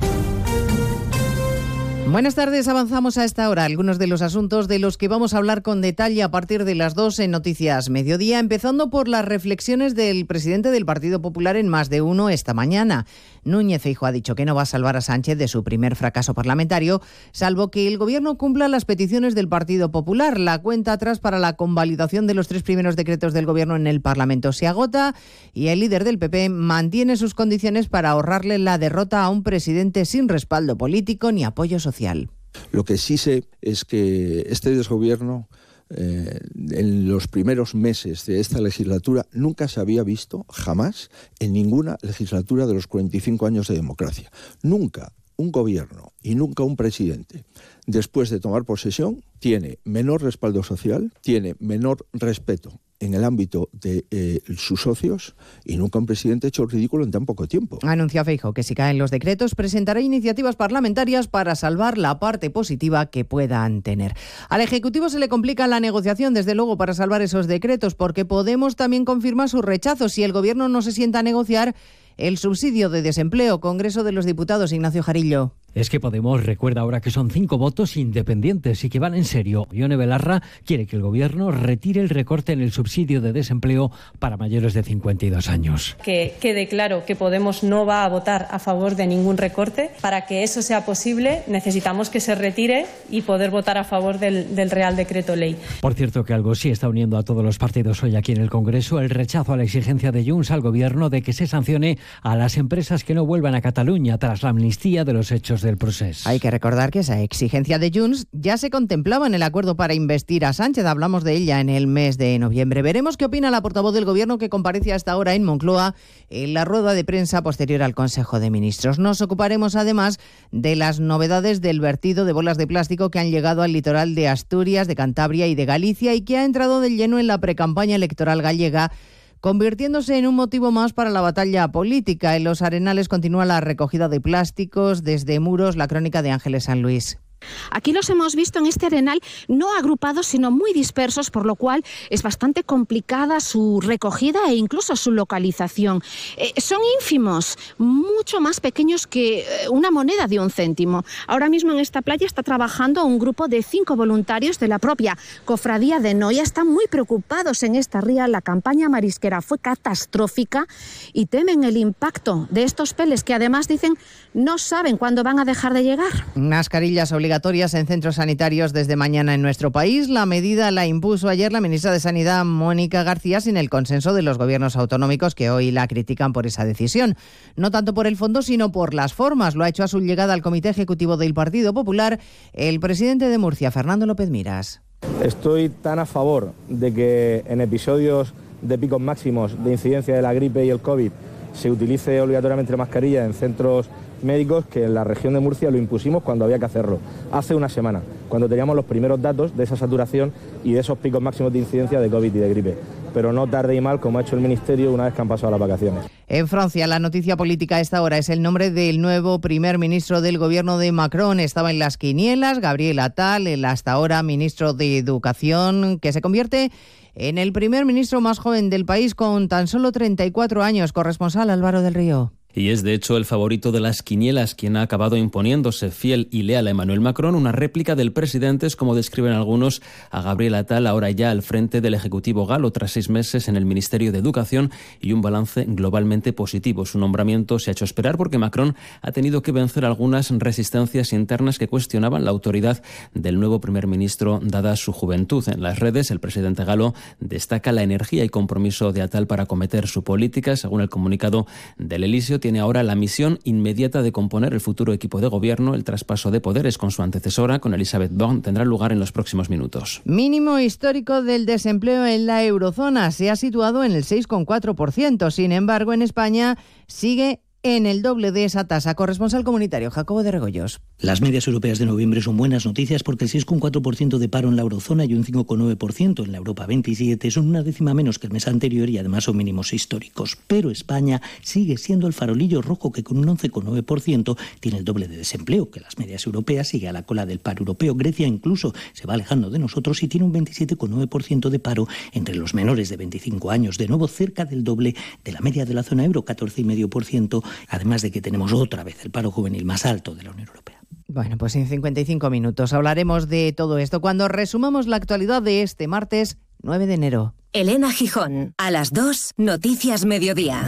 S13: Buenas tardes, avanzamos a esta hora algunos de los asuntos de los que vamos a hablar con detalle a partir de las 2 en Noticias Mediodía, empezando por las reflexiones del presidente del Partido Popular en más de uno esta mañana. Núñez Feijo ha dicho que no va a salvar a Sánchez de su primer fracaso parlamentario, salvo que el gobierno cumpla las peticiones del Partido Popular. La cuenta atrás para la convalidación de los tres primeros decretos del gobierno en el Parlamento se agota y el líder del PP mantiene sus condiciones para ahorrarle la derrota a un presidente sin respaldo político ni apoyo social.
S14: Lo que sí sé es que este desgobierno eh, en los primeros meses de esta legislatura nunca se había visto, jamás, en ninguna legislatura de los 45 años de democracia. Nunca un gobierno y nunca un presidente, después de tomar posesión, tiene menor respaldo social, tiene menor respeto en el ámbito de eh, sus socios y nunca un presidente ha hecho ridículo en tan poco tiempo.
S13: Anuncia Feijo que si caen los decretos presentará iniciativas parlamentarias para salvar la parte positiva que puedan tener. Al Ejecutivo se le complica la negociación, desde luego, para salvar esos decretos, porque Podemos también confirma su rechazo. Si el Gobierno no se sienta a negociar, el subsidio de desempleo. Congreso de los Diputados, Ignacio Jarillo.
S15: Es que Podemos recuerda ahora que son cinco votos independientes y que van en serio. Ione Belarra quiere que el gobierno retire el recorte en el subsidio de desempleo para mayores de 52 años.
S16: Que quede claro que Podemos no va a votar a favor de ningún recorte. Para que eso sea posible, necesitamos que se retire y poder votar a favor del, del Real Decreto Ley.
S15: Por cierto, que algo sí está uniendo a todos los partidos hoy aquí en el Congreso, el rechazo a la exigencia de Junts al gobierno de que se sancione a las empresas que no vuelvan a Cataluña tras la amnistía de los hechos
S13: Hay que recordar que esa exigencia de Junts ya se contemplaba en el acuerdo para investir a Sánchez. Hablamos de ella en el mes de noviembre. Veremos qué opina la portavoz del Gobierno que comparece hasta ahora en Moncloa en la rueda de prensa posterior al Consejo de Ministros. Nos ocuparemos además de las novedades del vertido de bolas de plástico que han llegado al litoral de Asturias, de Cantabria y de Galicia y que ha entrado de lleno en la precampaña electoral gallega convirtiéndose en un motivo más para la batalla política. En los arenales continúa la recogida de plásticos desde muros, la crónica de Ángeles San Luis.
S17: Aquí los hemos visto en este arenal no agrupados, sino muy dispersos, por lo cual es bastante complicada su recogida e incluso su localización. Eh, son ínfimos, mucho más pequeños que eh, una moneda de un céntimo. Ahora mismo en esta playa está trabajando un grupo de cinco voluntarios de la propia cofradía de Noia. Están muy preocupados en esta ría. La campaña marisquera fue catastrófica y temen el impacto de estos peles que además dicen no saben cuándo van a dejar de llegar.
S13: Mascarillas obligatorias en centros sanitarios desde mañana en nuestro país. La medida la impuso ayer la ministra de Sanidad, Mónica García, sin el consenso de los gobiernos autonómicos que hoy la critican por esa decisión. No tanto por el fondo, sino por las formas. Lo ha hecho a su llegada al Comité Ejecutivo del Partido Popular el presidente de Murcia, Fernando López Miras.
S18: Estoy tan a favor de que en episodios de picos máximos de incidencia de la gripe y el COVID se utilice obligatoriamente mascarilla en centros médicos que en la región de Murcia lo impusimos cuando había que hacerlo, hace una semana, cuando teníamos los primeros datos de esa saturación y de esos picos máximos de incidencia de COVID y de gripe. Pero no tarde y mal, como ha hecho el Ministerio una vez que han pasado las vacaciones.
S13: En Francia, la noticia política a esta hora es el nombre del nuevo primer ministro del gobierno de Macron. Estaba en las quinielas, Gabriel Attal, el hasta ahora ministro de Educación, que se convierte en el primer ministro más joven del país con tan solo 34 años. Corresponsal Álvaro del Río
S19: y es de hecho el favorito de las quinielas quien ha acabado imponiéndose fiel y leal a Emmanuel Macron, una réplica del presidente, es como describen algunos a Gabriel Attal, ahora ya al frente del Ejecutivo galo tras seis meses en el Ministerio de Educación y un balance globalmente positivo. Su nombramiento se ha hecho esperar porque Macron ha tenido que vencer algunas resistencias internas que cuestionaban la autoridad del nuevo primer ministro dada su juventud. En las redes, el presidente galo destaca la energía y compromiso de Attal para cometer su política, según el comunicado del Elíseo tiene ahora la misión inmediata de componer el futuro equipo de gobierno. El traspaso de poderes con su antecesora, con Elizabeth Born, tendrá lugar en los próximos minutos.
S13: Mínimo histórico del desempleo en la eurozona se ha situado en el 6,4%. Sin embargo, en España sigue en el doble de esa tasa. Corresponsal comunitario Jacobo de Regoyos.
S20: Las medias europeas de noviembre son buenas noticias porque el 6,4% de paro en la eurozona y un 5,9% en la Europa 27 son una décima menos que el mes anterior y además son mínimos históricos. Pero España sigue siendo el farolillo rojo que con un 11,9% tiene el doble de desempleo que las medias europeas, sigue a la cola del paro europeo. Grecia incluso se va alejando de nosotros y tiene un 27,9% de paro entre los menores de 25 años, de nuevo cerca del doble de la media de la zona euro, 14,5% además de que tenemos otra vez el paro juvenil más alto de la Unión Europea.
S13: Bueno, pues en 55 minutos hablaremos de todo esto cuando resumamos la actualidad de este martes 9 de enero.
S21: Elena Gijón, a las 2, Noticias Mediodía.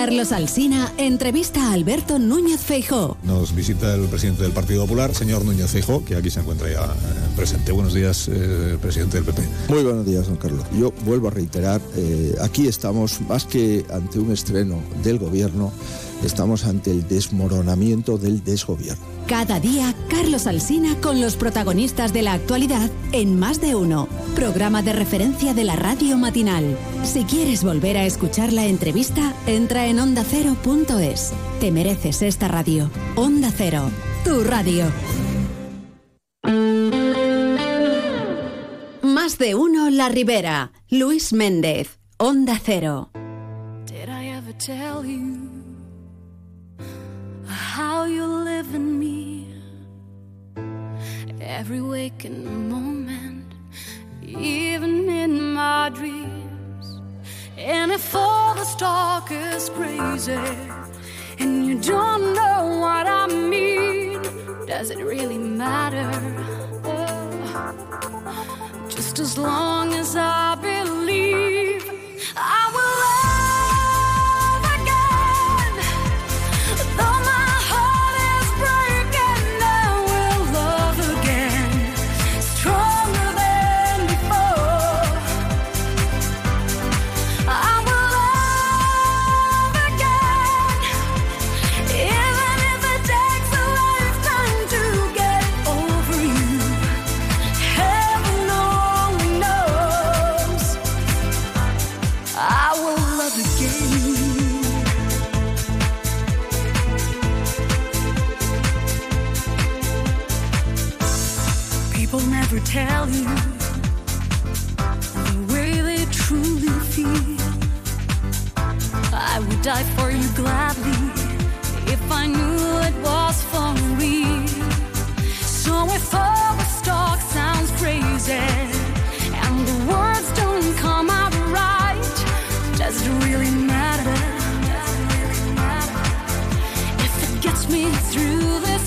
S1: Carlos Alsina entrevista a Alberto Núñez Feijó.
S22: Nos visita el presidente del Partido Popular, señor Núñez Feijó, que aquí se encuentra ya eh, presente. Buenos días, eh, presidente del PP.
S14: Muy buenos días, don Carlos. Yo vuelvo a reiterar, eh, aquí estamos más que ante un estreno del gobierno, estamos ante el desmoronamiento del desgobierno.
S1: Cada día, Carlos Alsina con los protagonistas de la actualidad en Más de Uno, programa de referencia de la radio matinal. Si quieres volver a escuchar la entrevista, entra en ondacero.es. Te mereces esta radio. Onda Cero, tu radio. Más de Uno La Ribera, Luis Méndez, Onda Cero.
S23: Did I ever tell you in me? Every waking moment, even in my dreams. And if all the talk is crazy, and you don't know what I mean, does it really matter? Just as long as I believe I will tell you the way they truly feel. I would die for you gladly if I knew it was for real. So if all the talk sounds crazy and the words don't come out right, does it really matter? If it gets me through this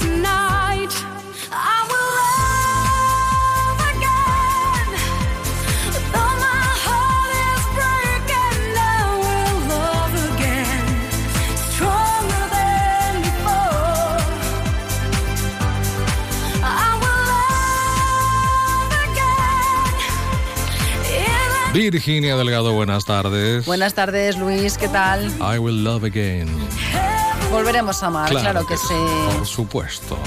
S2: Virginia Delgado, buenas tardes.
S24: Buenas tardes, Luis, ¿qué tal?
S2: I will love again.
S24: Volveremos a amar, claro, que, sí.
S2: Por supuesto.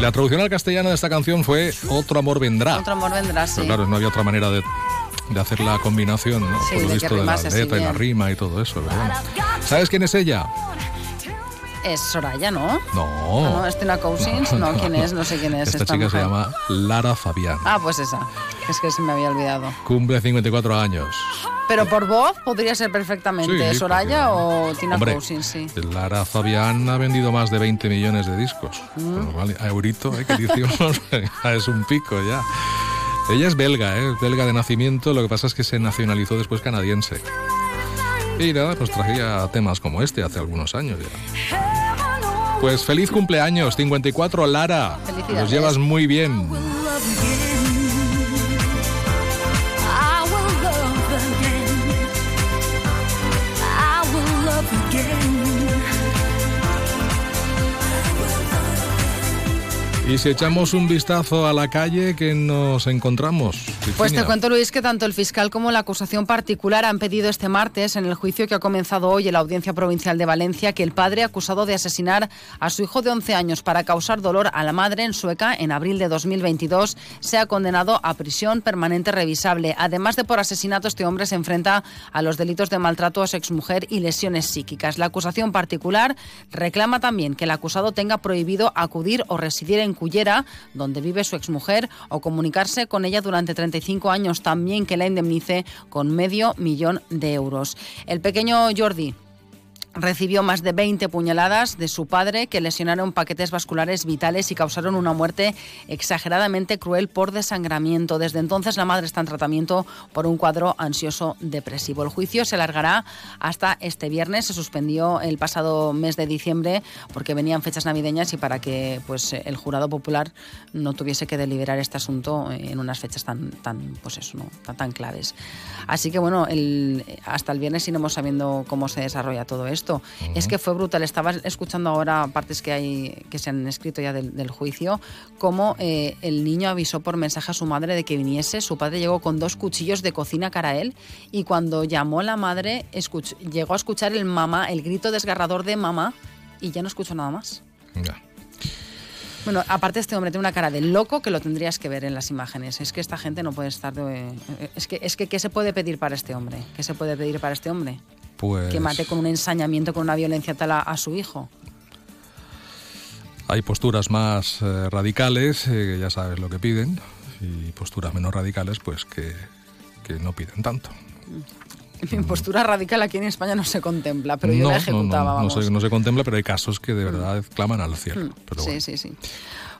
S2: La traducción al castellano de esta canción fue Otro amor vendrá.
S24: Otro amor vendrá, sí.
S2: Pero claro, no había otra manera de, de hacer la combinación, ¿no?
S24: Sí,
S2: Por lo
S24: de
S2: visto de la letra y la rima y todo eso, ¿verdad? ¿Sabes quién es ella?
S24: Es Soraya, ¿no?
S2: No.
S24: Ah, no, Estina Cousins, no, ¿quién es? No sé quién es
S2: Esta,
S24: esta,
S2: chica se llama Lara Fabián.
S24: Ah, pues esa. Es que se me había olvidado.
S2: Cumple 54 años.
S24: Pero por voz podría ser perfectamente
S2: Sí,
S24: Soraya o Tina
S2: Hombre,
S24: Cousins, sí.
S2: Lara Fabián ha vendido más de 20 millones de discos.
S24: Mm.
S2: Cual, a Eurito, ¿eh? que decimos, (laughs) (laughs) es un pico ya. Ella es belga, ¿eh? belga de nacimiento, lo que pasa es que se nacionalizó después canadiense. Y nada, pues traía temas como este hace algunos años ya. Pues feliz cumpleaños, 54 Lara.
S24: Felicidades.
S2: Los llevas muy bien. Y si echamos un vistazo a la calle, que nos encontramos?
S24: Pues te
S2: Virginia?
S24: cuento, Luis, que tanto el fiscal como la acusación particular han pedido este martes, en el juicio que ha comenzado hoy en la Audiencia Provincial de Valencia, que el padre acusado de asesinar a su hijo de 11 años para causar dolor a la madre en Sueca en abril de 2022 sea condenado a prisión permanente revisable. Además de por asesinato, este hombre se enfrenta a los delitos de maltrato a su exmujer y lesiones psíquicas. La acusación particular reclama también que el acusado tenga prohibido acudir o residir en Cullera, donde vive su exmujer, o comunicarse con ella durante 35 años, también que la indemnice con medio millón de euros. El pequeño Jordi recibió más de 20 puñaladas de su padre que lesionaron paquetes vasculares vitales y causaron una muerte exageradamente cruel por desangramiento. Desde entonces la madre está en tratamiento por un cuadro ansioso depresivo. El juicio se alargará hasta este viernes. Se suspendió el pasado mes de diciembre porque venían fechas navideñas y para que pues el jurado popular no tuviese que deliberar este asunto en unas fechas tan tan pues eso, ¿no? tan, tan claves. Así que bueno, hasta el viernes iremos sabiendo cómo se desarrolla todo esto. Es que fue brutal. Estaba escuchando ahora partes que hay que se han escrito ya del, del juicio, cómo eh, el niño avisó por mensaje a su madre de que viniese. Su padre llegó con dos cuchillos de cocina cara a él y cuando llamó la madre llegó a escuchar el mamá, el grito desgarrador de mamá y ya no escuchó nada más. Bueno, aparte este hombre tiene una cara de loco que lo tendrías que ver en las imágenes. Es que esta gente no puede estar de... Es que, es que ¿qué se puede pedir para este hombre? ¿Qué se puede pedir para este hombre?
S2: Pues
S24: Que mate con un ensañamiento, con una violencia tal a, a su hijo.
S2: hay posturas más eh, radicales, eh, que ya sabes lo que piden, y posturas menos radicales, pues que, que no piden tanto.
S24: Mi (laughs) postura radical aquí en España no se contempla, pero yo
S2: no,
S24: la ejecutaba,
S2: no, no
S24: vamos.
S2: se, no se contempla, pero hay casos que de verdad claman al cielo.
S24: Mm,
S2: Pero
S24: sí,
S2: bueno.
S24: sí, sí.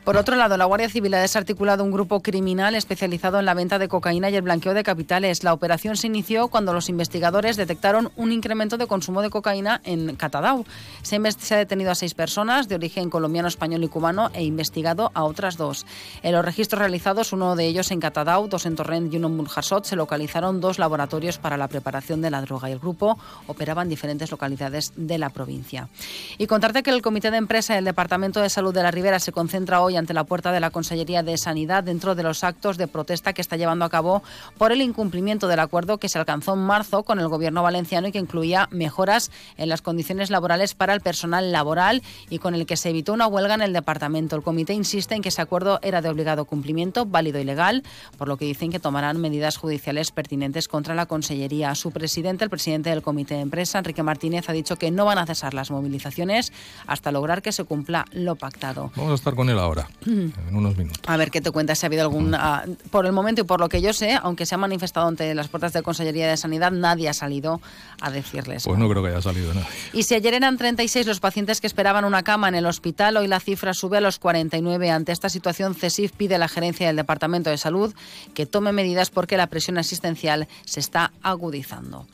S24: Por otro lado, la Guardia Civil ha desarticulado un grupo criminal especializado en la venta de cocaína y el blanqueo de capitales. La operación se inició cuando los investigadores detectaron un incremento de consumo de cocaína en Catadau. Se, se ha detenido a seis personas de origen colombiano, español y cubano e investigado a otras dos. En los registros realizados, uno de ellos en Catadau, dos en Torrent y uno en Burjasot, se localizaron dos laboratorios para la preparación de la droga y el grupo operaba en diferentes localidades de la provincia. Y contarte que el Comité de Empresa del Departamento de Salud de la Ribera se concentra hoy ante la puerta de la Consellería de Sanidad dentro de los actos de protesta que está llevando a cabo por el incumplimiento del acuerdo que se alcanzó en marzo con el Gobierno valenciano y que incluía mejoras en las condiciones laborales para el personal laboral y con el que se evitó una huelga en el departamento. El comité insiste en que ese acuerdo era de obligado cumplimiento, válido y legal, por lo que dicen que tomarán medidas judiciales pertinentes contra la Consellería. Su presidente, el presidente del Comité de Empresa, Enrique Martínez, ha dicho que no van a cesar las movilizaciones hasta lograr que se cumpla lo pactado.
S2: Vamos a estar con él ahora, en unos minutos.
S24: A ver qué te cuenta si ha habido algún. ah, por el momento y por lo que yo sé, aunque se ha manifestado ante las puertas de Consellería de Sanidad, nadie ha salido a decirles.
S2: Pues no creo que haya salido nada.
S24: Y si ayer eran 36 los pacientes que esperaban una cama en el hospital, hoy la cifra sube a los 49. Ante esta situación, CESIF pide a la gerencia del Departamento de Salud que tome medidas porque la presión asistencial se está agudizando.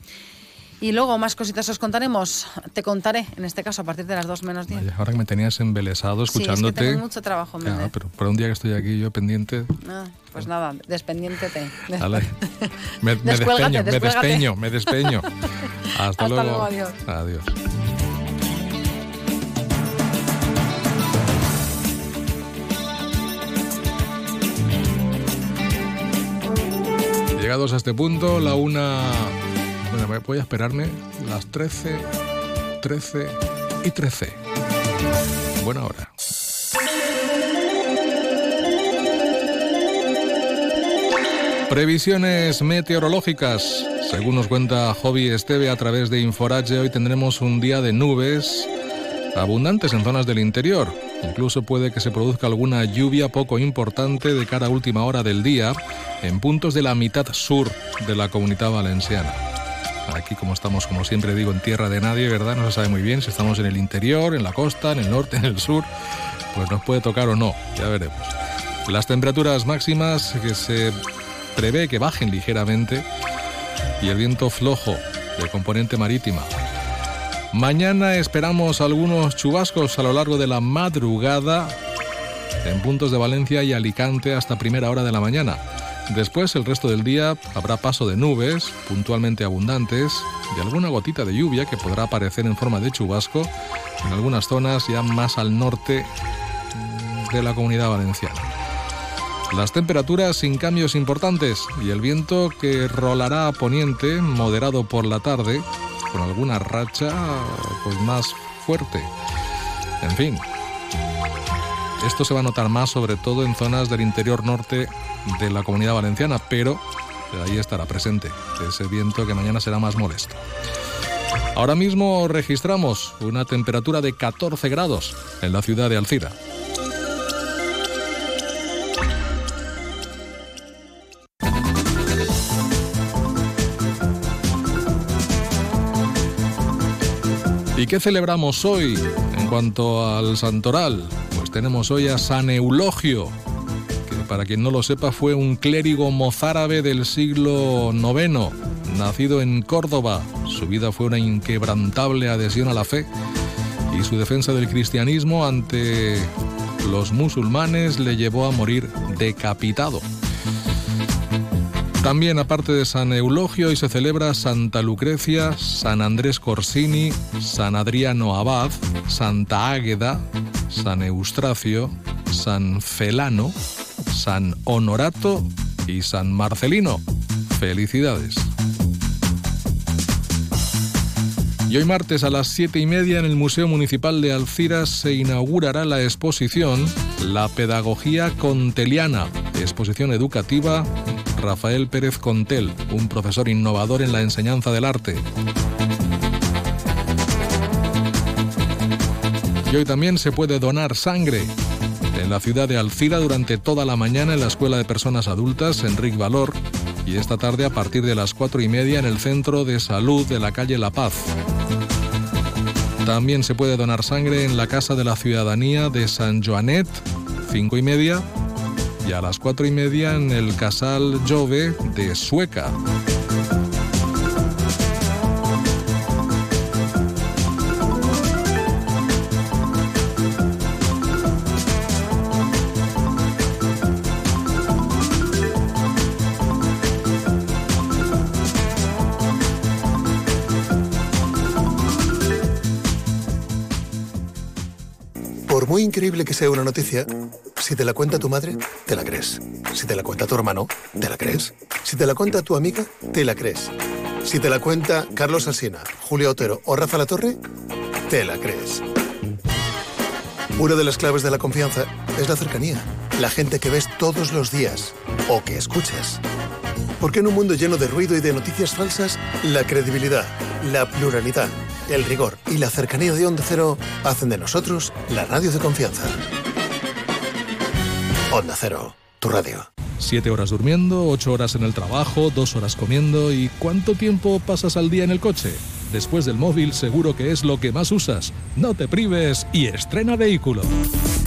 S24: Y luego más cositas os contaremos. Te contaré, en este caso, a partir de las 2 menos 10.
S2: Vaya, ahora que me tenías embelesado
S24: Sí, es que
S2: escuchándote.
S24: tengo mucho trabajo, Mende.
S2: pero por un día que estoy aquí yo pendiente,
S24: Ah, pues nada, despendiéntete.
S2: dale. (laughs) me, me despeño, me despeño, me (laughs) despeño. Hasta,
S24: Hasta
S2: luego.
S24: luego, adiós.
S2: Adiós. Llegados a este punto, la una... Voy a esperarme las 13, 13 y 13. Buena hora. Previsiones meteorológicas. Según nos cuenta Hobby Esteve a través de Inforage, hoy tendremos un día de nubes abundantes en zonas del interior. Incluso puede que se produzca alguna lluvia poco importante de cara a última hora del día en puntos de la mitad sur de la comunidad valenciana. Aquí como estamos, como siempre digo, en tierra de nadie, ¿verdad? No se sabe muy bien si estamos en el interior, en la costa, en el norte, (laughs) en el sur. Pues nos puede tocar o no, ya veremos. Las temperaturas máximas que se prevé que bajen ligeramente y el viento flojo de componente marítima. Mañana esperamos algunos chubascos a lo largo de la madrugada en puntos de Valencia y Alicante hasta primera hora de la mañana. Después, el resto del día habrá paso de nubes, puntualmente abundantes, y alguna gotita de lluvia que podrá aparecer en forma de chubasco en algunas zonas ya más al norte de la comunidad valenciana. Las temperaturas sin cambios importantes y el viento que rolará a poniente, moderado por la tarde, con alguna racha pues más fuerte. En fin, esto se va a notar más sobre todo en zonas del interior norte de la comunidad valenciana, pero ahí estará presente ese viento que mañana será más molesto. Ahora mismo registramos una temperatura de 14 grados en la ciudad de Alcira. ¿Y qué celebramos hoy en cuanto al santoral? Tenemos hoy a San Eulogio, que para quien no lo sepa fue un clérigo mozárabe del siglo IX, nacido en Córdoba. Su vida fue una inquebrantable adhesión a la fe y su defensa del cristianismo ante los musulmanes le llevó a morir decapitado. También, aparte de San Eulogio, hoy se celebra Santa Lucrecia, San Andrés Corsini, San Adriano Abad, Santa Águeda, San Eustracio, San Felano, San Honorato y San Marcelino. Felicidades. Y hoy martes a las siete y media en el Museo Municipal de Alciras se inaugurará la exposición La Pedagogía Conteliana, exposición educativa Rafael Pérez Contel, un profesor innovador en la enseñanza del arte. Y hoy también se puede donar sangre. En la ciudad de Alcira durante toda la mañana en la Escuela de Personas Adultas Enrique Valor y esta tarde a partir de las cuatro y media en el Centro de Salud de la calle La Paz. También se puede donar sangre en la Casa de la Ciudadanía de San Joanet, cinco y media, y a las cuatro y media en el Casal Jove de Sueca.
S25: Increíble que sea una noticia, si te la cuenta tu madre, te la crees. Si te la cuenta tu hermano, te la crees. Si te la cuenta tu amiga, te la crees. Si te la cuenta Carlos Alsina, Julio Otero o Rafa La Torre, te la crees. Una de las claves de la confianza es la cercanía. La gente que ves todos los días o que escuchas. Porque en un mundo lleno de ruido y de noticias falsas, la credibilidad, la pluralidad, el rigor y la cercanía de Onda Cero hacen de nosotros la radio de confianza. Onda Cero, tu radio.
S2: Siete horas durmiendo, ocho horas en el trabajo, dos horas comiendo y ¿cuánto tiempo pasas al día en el coche? Después del móvil seguro que es lo que más usas. No te prives y estrena vehículo.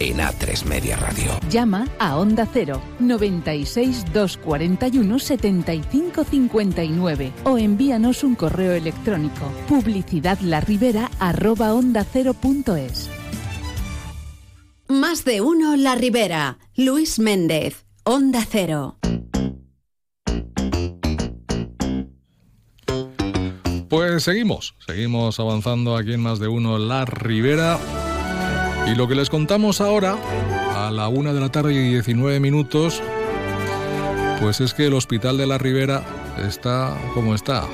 S26: en A3 Media Radio.
S27: Llama a Onda Cero 96 241 75 59 o envíanos un correo electrónico publicidadlaribera arroba onda cero punto es.
S1: Más de uno La Ribera. Luis Méndez, Onda Cero.
S2: Pues seguimos, seguimos avanzando aquí en Más de uno La Ribera. Y lo que les contamos ahora, a la una de la tarde y 19 minutos, pues es que el Hospital de la Ribera está como está.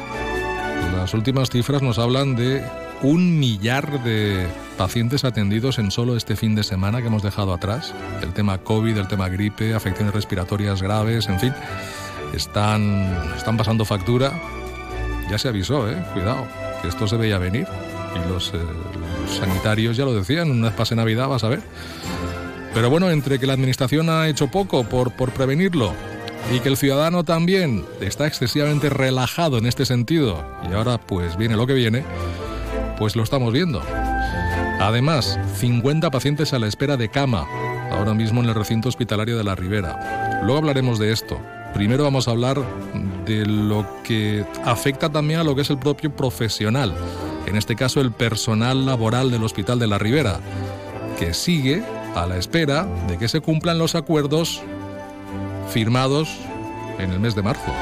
S2: Las últimas cifras nos hablan de un millar de pacientes atendidos en solo este fin de semana que hemos dejado atrás. El tema COVID, el tema gripe, afecciones respiratorias graves, en fin, están, están pasando factura. Ya se avisó, ¿eh? Cuidado, que esto se veía venir. Y los, eh, sanitarios ya lo decían, una vez pase Navidad vas a ver. Pero bueno, entre que la administración ha hecho poco por, por prevenirlo y que el ciudadano también está excesivamente relajado en este sentido y ahora pues viene lo que viene, pues lo estamos viendo. Además, 50 pacientes a la espera de cama, ahora mismo en el recinto hospitalario de la Ribera. Luego hablaremos de esto. Primero vamos a hablar de lo que afecta también a lo que es el propio profesional. En este caso el personal laboral del Hospital de la Ribera, que sigue a la espera de que se cumplan los acuerdos firmados en el mes de marzo.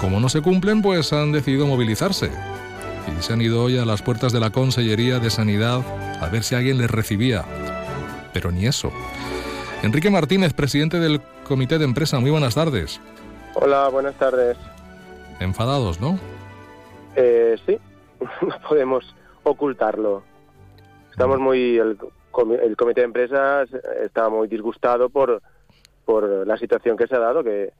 S2: Como no se cumplen, pues han decidido movilizarse y se han ido hoy a las puertas de la Consellería de Sanidad a ver si alguien les recibía. Pero ni eso. Enrique Martínez, presidente del Comité de Empresa, muy buenas tardes.
S28: Hola, buenas tardes.
S2: Enfadados, ¿no?
S28: Eh, sí, (laughs) no podemos ocultarlo. Estamos muy. El, el comité de empresas está muy disgustado por, por la situación que se ha dado, que,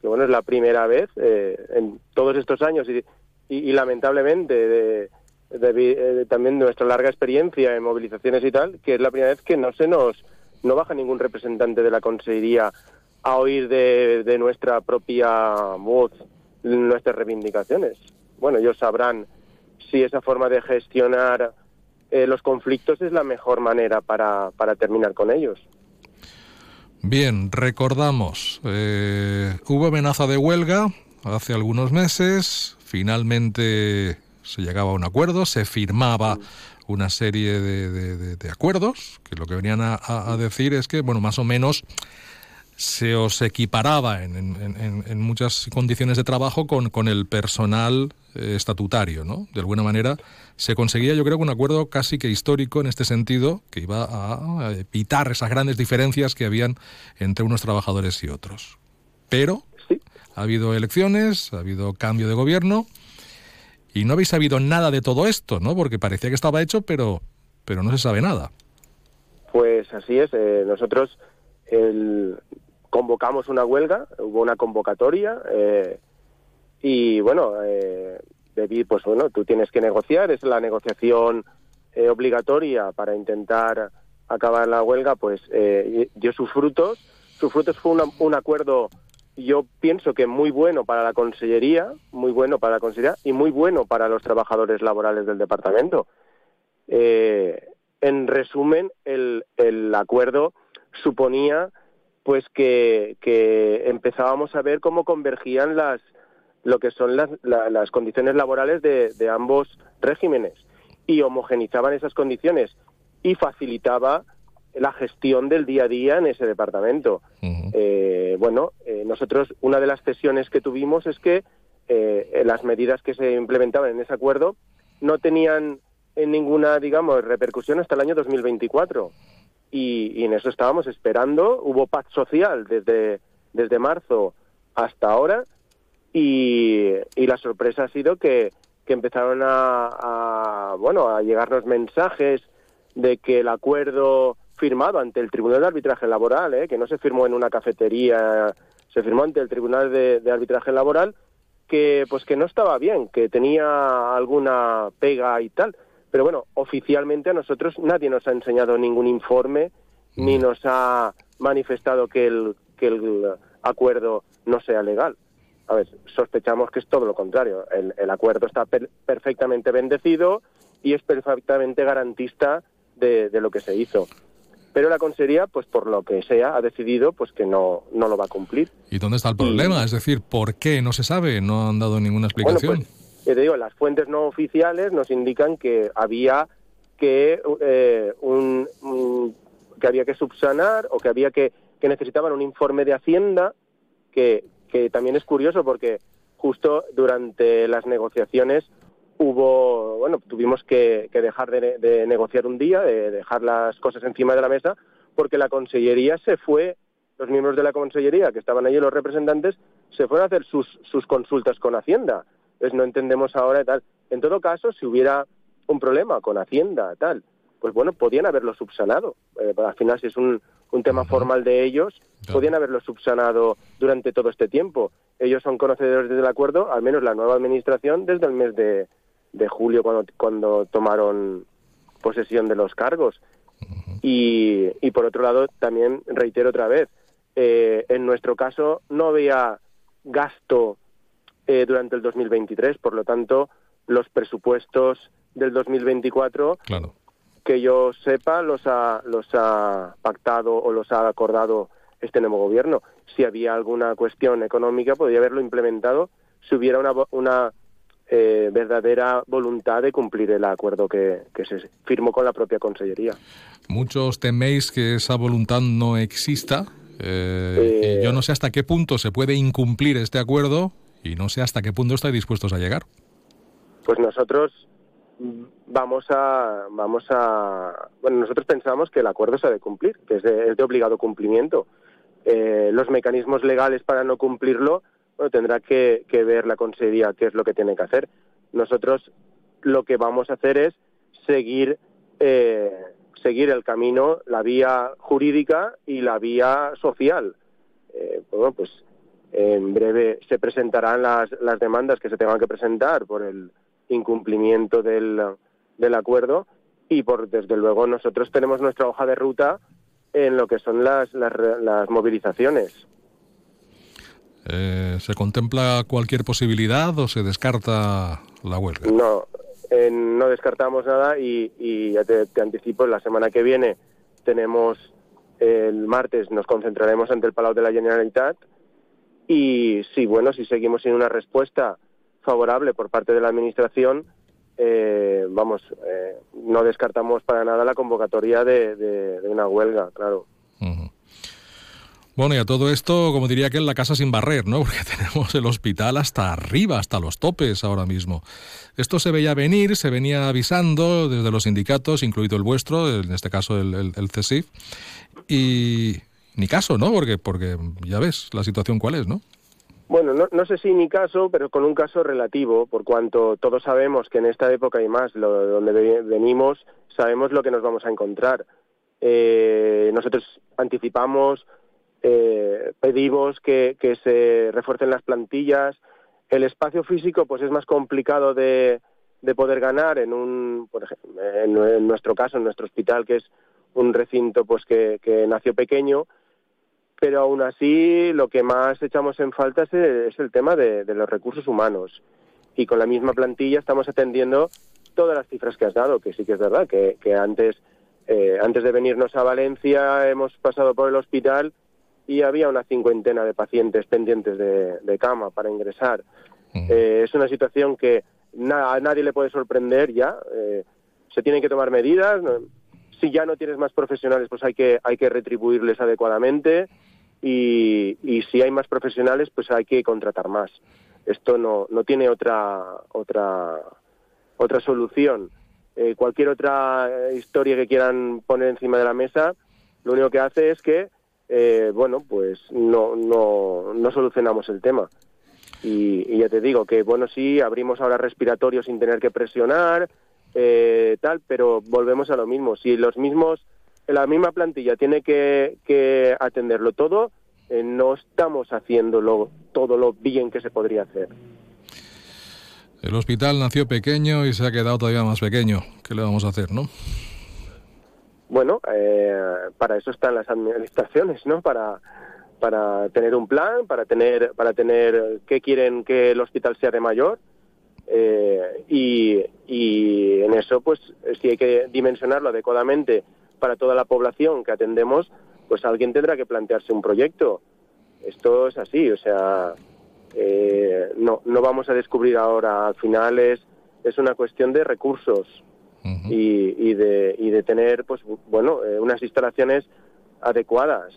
S28: que bueno, es la primera vez eh, en todos estos años y, y, lamentablemente de, de, también nuestra larga experiencia en movilizaciones y tal, que es la primera vez que no se nos no baja ningún representante de la consejería a oír de, de nuestra propia voz nuestras reivindicaciones. Bueno, ellos sabrán si esa forma de gestionar eh, los conflictos es la mejor manera para, para terminar con ellos.
S2: Bien, recordamos, eh, hubo amenaza de huelga hace algunos meses, finalmente se llegaba a un acuerdo, se firmaba una serie de, de, acuerdos, que lo que venían a, a, decir es que, bueno, más o menos se os equiparaba en, en, en, muchas condiciones de trabajo con, con el personal eh, estatutario, ¿no? De alguna manera se conseguía, yo creo, un acuerdo casi que histórico en este sentido, que iba a, evitar esas grandes diferencias que habían entre unos trabajadores y otros. Pero ha habido elecciones, ha habido cambio de gobierno y no habéis sabido nada de todo esto, ¿no? Porque parecía que estaba hecho, pero, pero no se sabe nada.
S28: Pues así es. Eh, nosotros el, convocamos una huelga, hubo una convocatoria eh, y bueno, eh, pues bueno, tú tienes que negociar, es la negociación eh, obligatoria para intentar acabar la huelga, pues eh, dio sus frutos. Sus frutos fue un acuerdo, yo pienso que muy bueno para la Consellería, muy bueno para la Consellería y muy bueno para los trabajadores laborales del departamento. en resumen, el, el acuerdo suponía pues que, que empezábamos a ver cómo convergían las lo que son las, las condiciones laborales de, de, ambos regímenes y homogenizaban esas condiciones y facilitaba la gestión del día a día en ese departamento. eh, bueno, eh, nosotros una de las cesiones que tuvimos es que eh, las medidas que se implementaban en ese acuerdo no tenían ninguna, digamos, repercusión hasta el año 2024 y, en eso estábamos esperando. Hubo paz social desde, desde marzo hasta ahora y, la sorpresa ha sido que, que empezaron a, bueno, a llegarnos mensajes de que el acuerdo firmado ante el Tribunal de Arbitraje Laboral, ¿eh? que no se firmó en una cafetería, se firmó ante el Tribunal de, de, Arbitraje Laboral, que pues que no estaba bien, que tenía alguna pega y tal. Pero bueno, oficialmente a nosotros nadie nos ha enseñado ningún informe ni nos ha manifestado que el, que el acuerdo no sea legal. A ver, sospechamos que es todo lo contrario. El, el acuerdo está per perfectamente bendecido y es perfectamente garantista de, de, lo que se hizo. Pero la Consejería, pues por lo que sea, ha decidido pues que no, no lo va a cumplir.
S2: ¿Y dónde está el problema? Y... Es decir, ¿por qué no se sabe? ¿No han dado ninguna explicación?
S28: Bueno, pues, te digo, las fuentes no oficiales nos indican que había que eh, un, que había que subsanar o que había que necesitaban un informe de Hacienda que, también es curioso porque justo durante las negociaciones hubo, bueno, tuvimos que, que dejar de, de, negociar un día, de dejar las cosas encima de la mesa, porque la consellería se fue, los miembros de la consellería, que estaban allí los representantes, se fueron a hacer sus, sus consultas con Hacienda. Entonces no entendemos ahora y tal. En todo caso, si hubiera un problema con Hacienda tal, pues bueno, podían haberlo subsanado. Eh, al final, si es un, un tema uh -huh. formal de ellos, claro. podían haberlo subsanado durante todo este tiempo. Ellos son conocedores del acuerdo, al menos la nueva administración, desde el mes de, de julio, cuando, cuando tomaron posesión de los cargos. Uh -huh. y, y, por otro lado, también reitero otra vez, eh, en nuestro caso no había gasto eh, durante el 2023. Por lo tanto, los presupuestos del 2024,
S2: claro.
S28: que yo sepa, los ha, los ha pactado o los ha acordado este nuevo gobierno. Si había alguna cuestión económica, podría haberlo implementado si hubiera una, una eh, verdadera voluntad de cumplir el acuerdo que, que se firmó con la propia Consellería.
S2: Muchos teméis que esa voluntad no exista. eh, y yo no sé hasta qué punto se puede incumplir este acuerdo y no sé hasta qué punto estáis dispuestos a llegar.
S28: Pues nosotros vamos a vamos a bueno nosotros pensamos que el acuerdo se ha de cumplir que es de, es de obligado cumplimiento. Eh, los mecanismos legales para no cumplirlo bueno, tendrá que, que ver la consejería qué es lo que tiene que hacer. Nosotros lo que vamos a hacer es seguir eh, seguir el camino la vía jurídica y la vía social. Eh, bueno pues en breve se presentarán las, las demandas que se tengan que presentar por el incumplimiento del, del acuerdo y por desde luego nosotros tenemos nuestra hoja de ruta en lo que son las, las, las movilizaciones.
S2: Eh, ¿Se contempla cualquier posibilidad o se descarta la huelga?
S28: No, eh, no descartamos nada y, y ya te, te anticipo, la semana que viene tenemos, el martes nos concentraremos ante el Palau de la Generalitat y si, bueno, si seguimos sin una respuesta favorable por parte de la Administración, eh, vamos, eh, no descartamos para nada la convocatoria de, una huelga, claro.
S2: Bueno, y a todo esto, como diría que en la casa sin barrer, ¿no? (laughs) Porque tenemos el hospital hasta arriba, hasta los topes ahora mismo. Esto se veía venir, se venía avisando desde los sindicatos, incluido el vuestro, en este caso el, el, y ni caso, ¿no? Porque, porque ya ves la situación cuál es, ¿no?
S28: Bueno, no, no sé si ni caso, pero con un caso relativo, por cuanto todos sabemos que en esta época y más, lo, donde ve- venimos, sabemos lo que nos vamos a encontrar. Eh, nosotros anticipamos, eh, pedimos que, que se refuercen las plantillas. El espacio físico, pues es más complicado de, de poder ganar en un, por ejemplo, en nuestro caso, en nuestro hospital, que es un recinto, pues que, que nació pequeño pero aún así lo que más echamos en falta es, es el tema de, de los recursos humanos. Y con la misma plantilla estamos atendiendo todas las cifras que has dado, que sí que es verdad, que, que antes, eh, antes de venirnos a Valencia hemos pasado por el hospital y había una cincuentena de pacientes pendientes de, de cama para ingresar. Eh, es una situación que na- a nadie le puede sorprender ya. eh, se tienen que tomar medidas. Si ya no tienes más profesionales, pues hay que, hay que retribuirles adecuadamente. Y, y si hay más profesionales, pues hay que contratar más. Esto no, no tiene otra, otra, otra solución. Eh, cualquier otra eh, historia que quieran poner encima de la mesa, lo único que hace es que, eh, bueno, pues no, no, no solucionamos el tema. Y, y ya te digo que, bueno, sí, abrimos ahora respiratorios sin tener que presionar, eh, tal, pero volvemos a lo mismo. Si los mismos, la misma plantilla tiene que, que atenderlo todo, eh, no estamos haciéndolo todo lo bien que se podría hacer.
S2: El hospital nació pequeño y se ha quedado todavía más pequeño. ¿Qué le vamos a hacer, no?
S28: Bueno, eh, para eso están las administraciones, ¿no? Para, para tener un plan, para tener, para tener qué quieren que el hospital sea de mayor. eh, y, y en eso, pues, si hay que dimensionarlo adecuadamente para toda la población que atendemos, pues alguien tendrá que plantearse un proyecto. Esto es así, o sea, eh, no, no vamos a descubrir ahora. Al final es, es una cuestión de recursos y, y, de, y de tener, pues, bueno, eh, unas instalaciones adecuadas.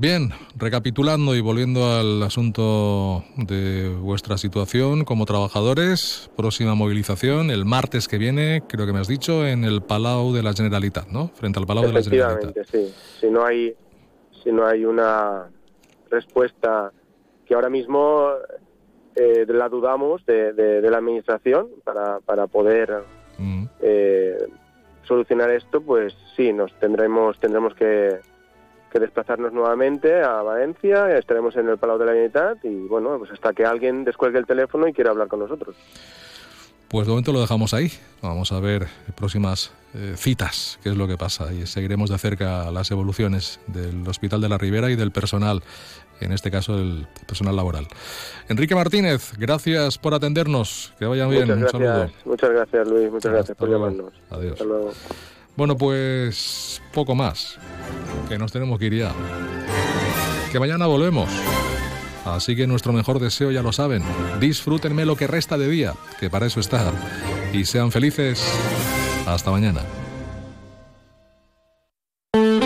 S2: Bien, recapitulando y volviendo al asunto de vuestra situación como trabajadores, próxima movilización el martes que viene, creo que me has dicho, en el Palau de la Generalitat, ¿no? Frente al Palau de la Generalitat.
S28: Sí. Si no hay, si no hay una respuesta que ahora mismo eh, la dudamos de, de- de la administración para, para poder eh, solucionar esto, pues sí, nos tendremos tendremos que, que desplazarnos nuevamente a Valencia, estaremos en el Palau de la Generalitat y bueno, pues hasta que alguien descuelgue el teléfono y quiera hablar con nosotros.
S2: Pues de momento lo dejamos ahí. Vamos a ver próximas eh, citas, qué es lo que pasa. Y seguiremos de cerca las evoluciones del Hospital de la Ribera y del personal, en este caso el personal laboral. Enrique Martínez, gracias por atendernos. Que vaya bien.
S28: muchas
S2: Un
S28: gracias,
S2: saludo.
S28: muchas gracias Luis, muchas gracias por llamarnos.
S2: Adiós.
S28: Hasta luego.
S2: Bueno, pues poco más. Que nos tenemos que ir ya. Que mañana volvemos. Así que nuestro mejor deseo ya lo saben. Disfrútenme lo que resta de día, que para eso está. Y sean felices. Hasta mañana.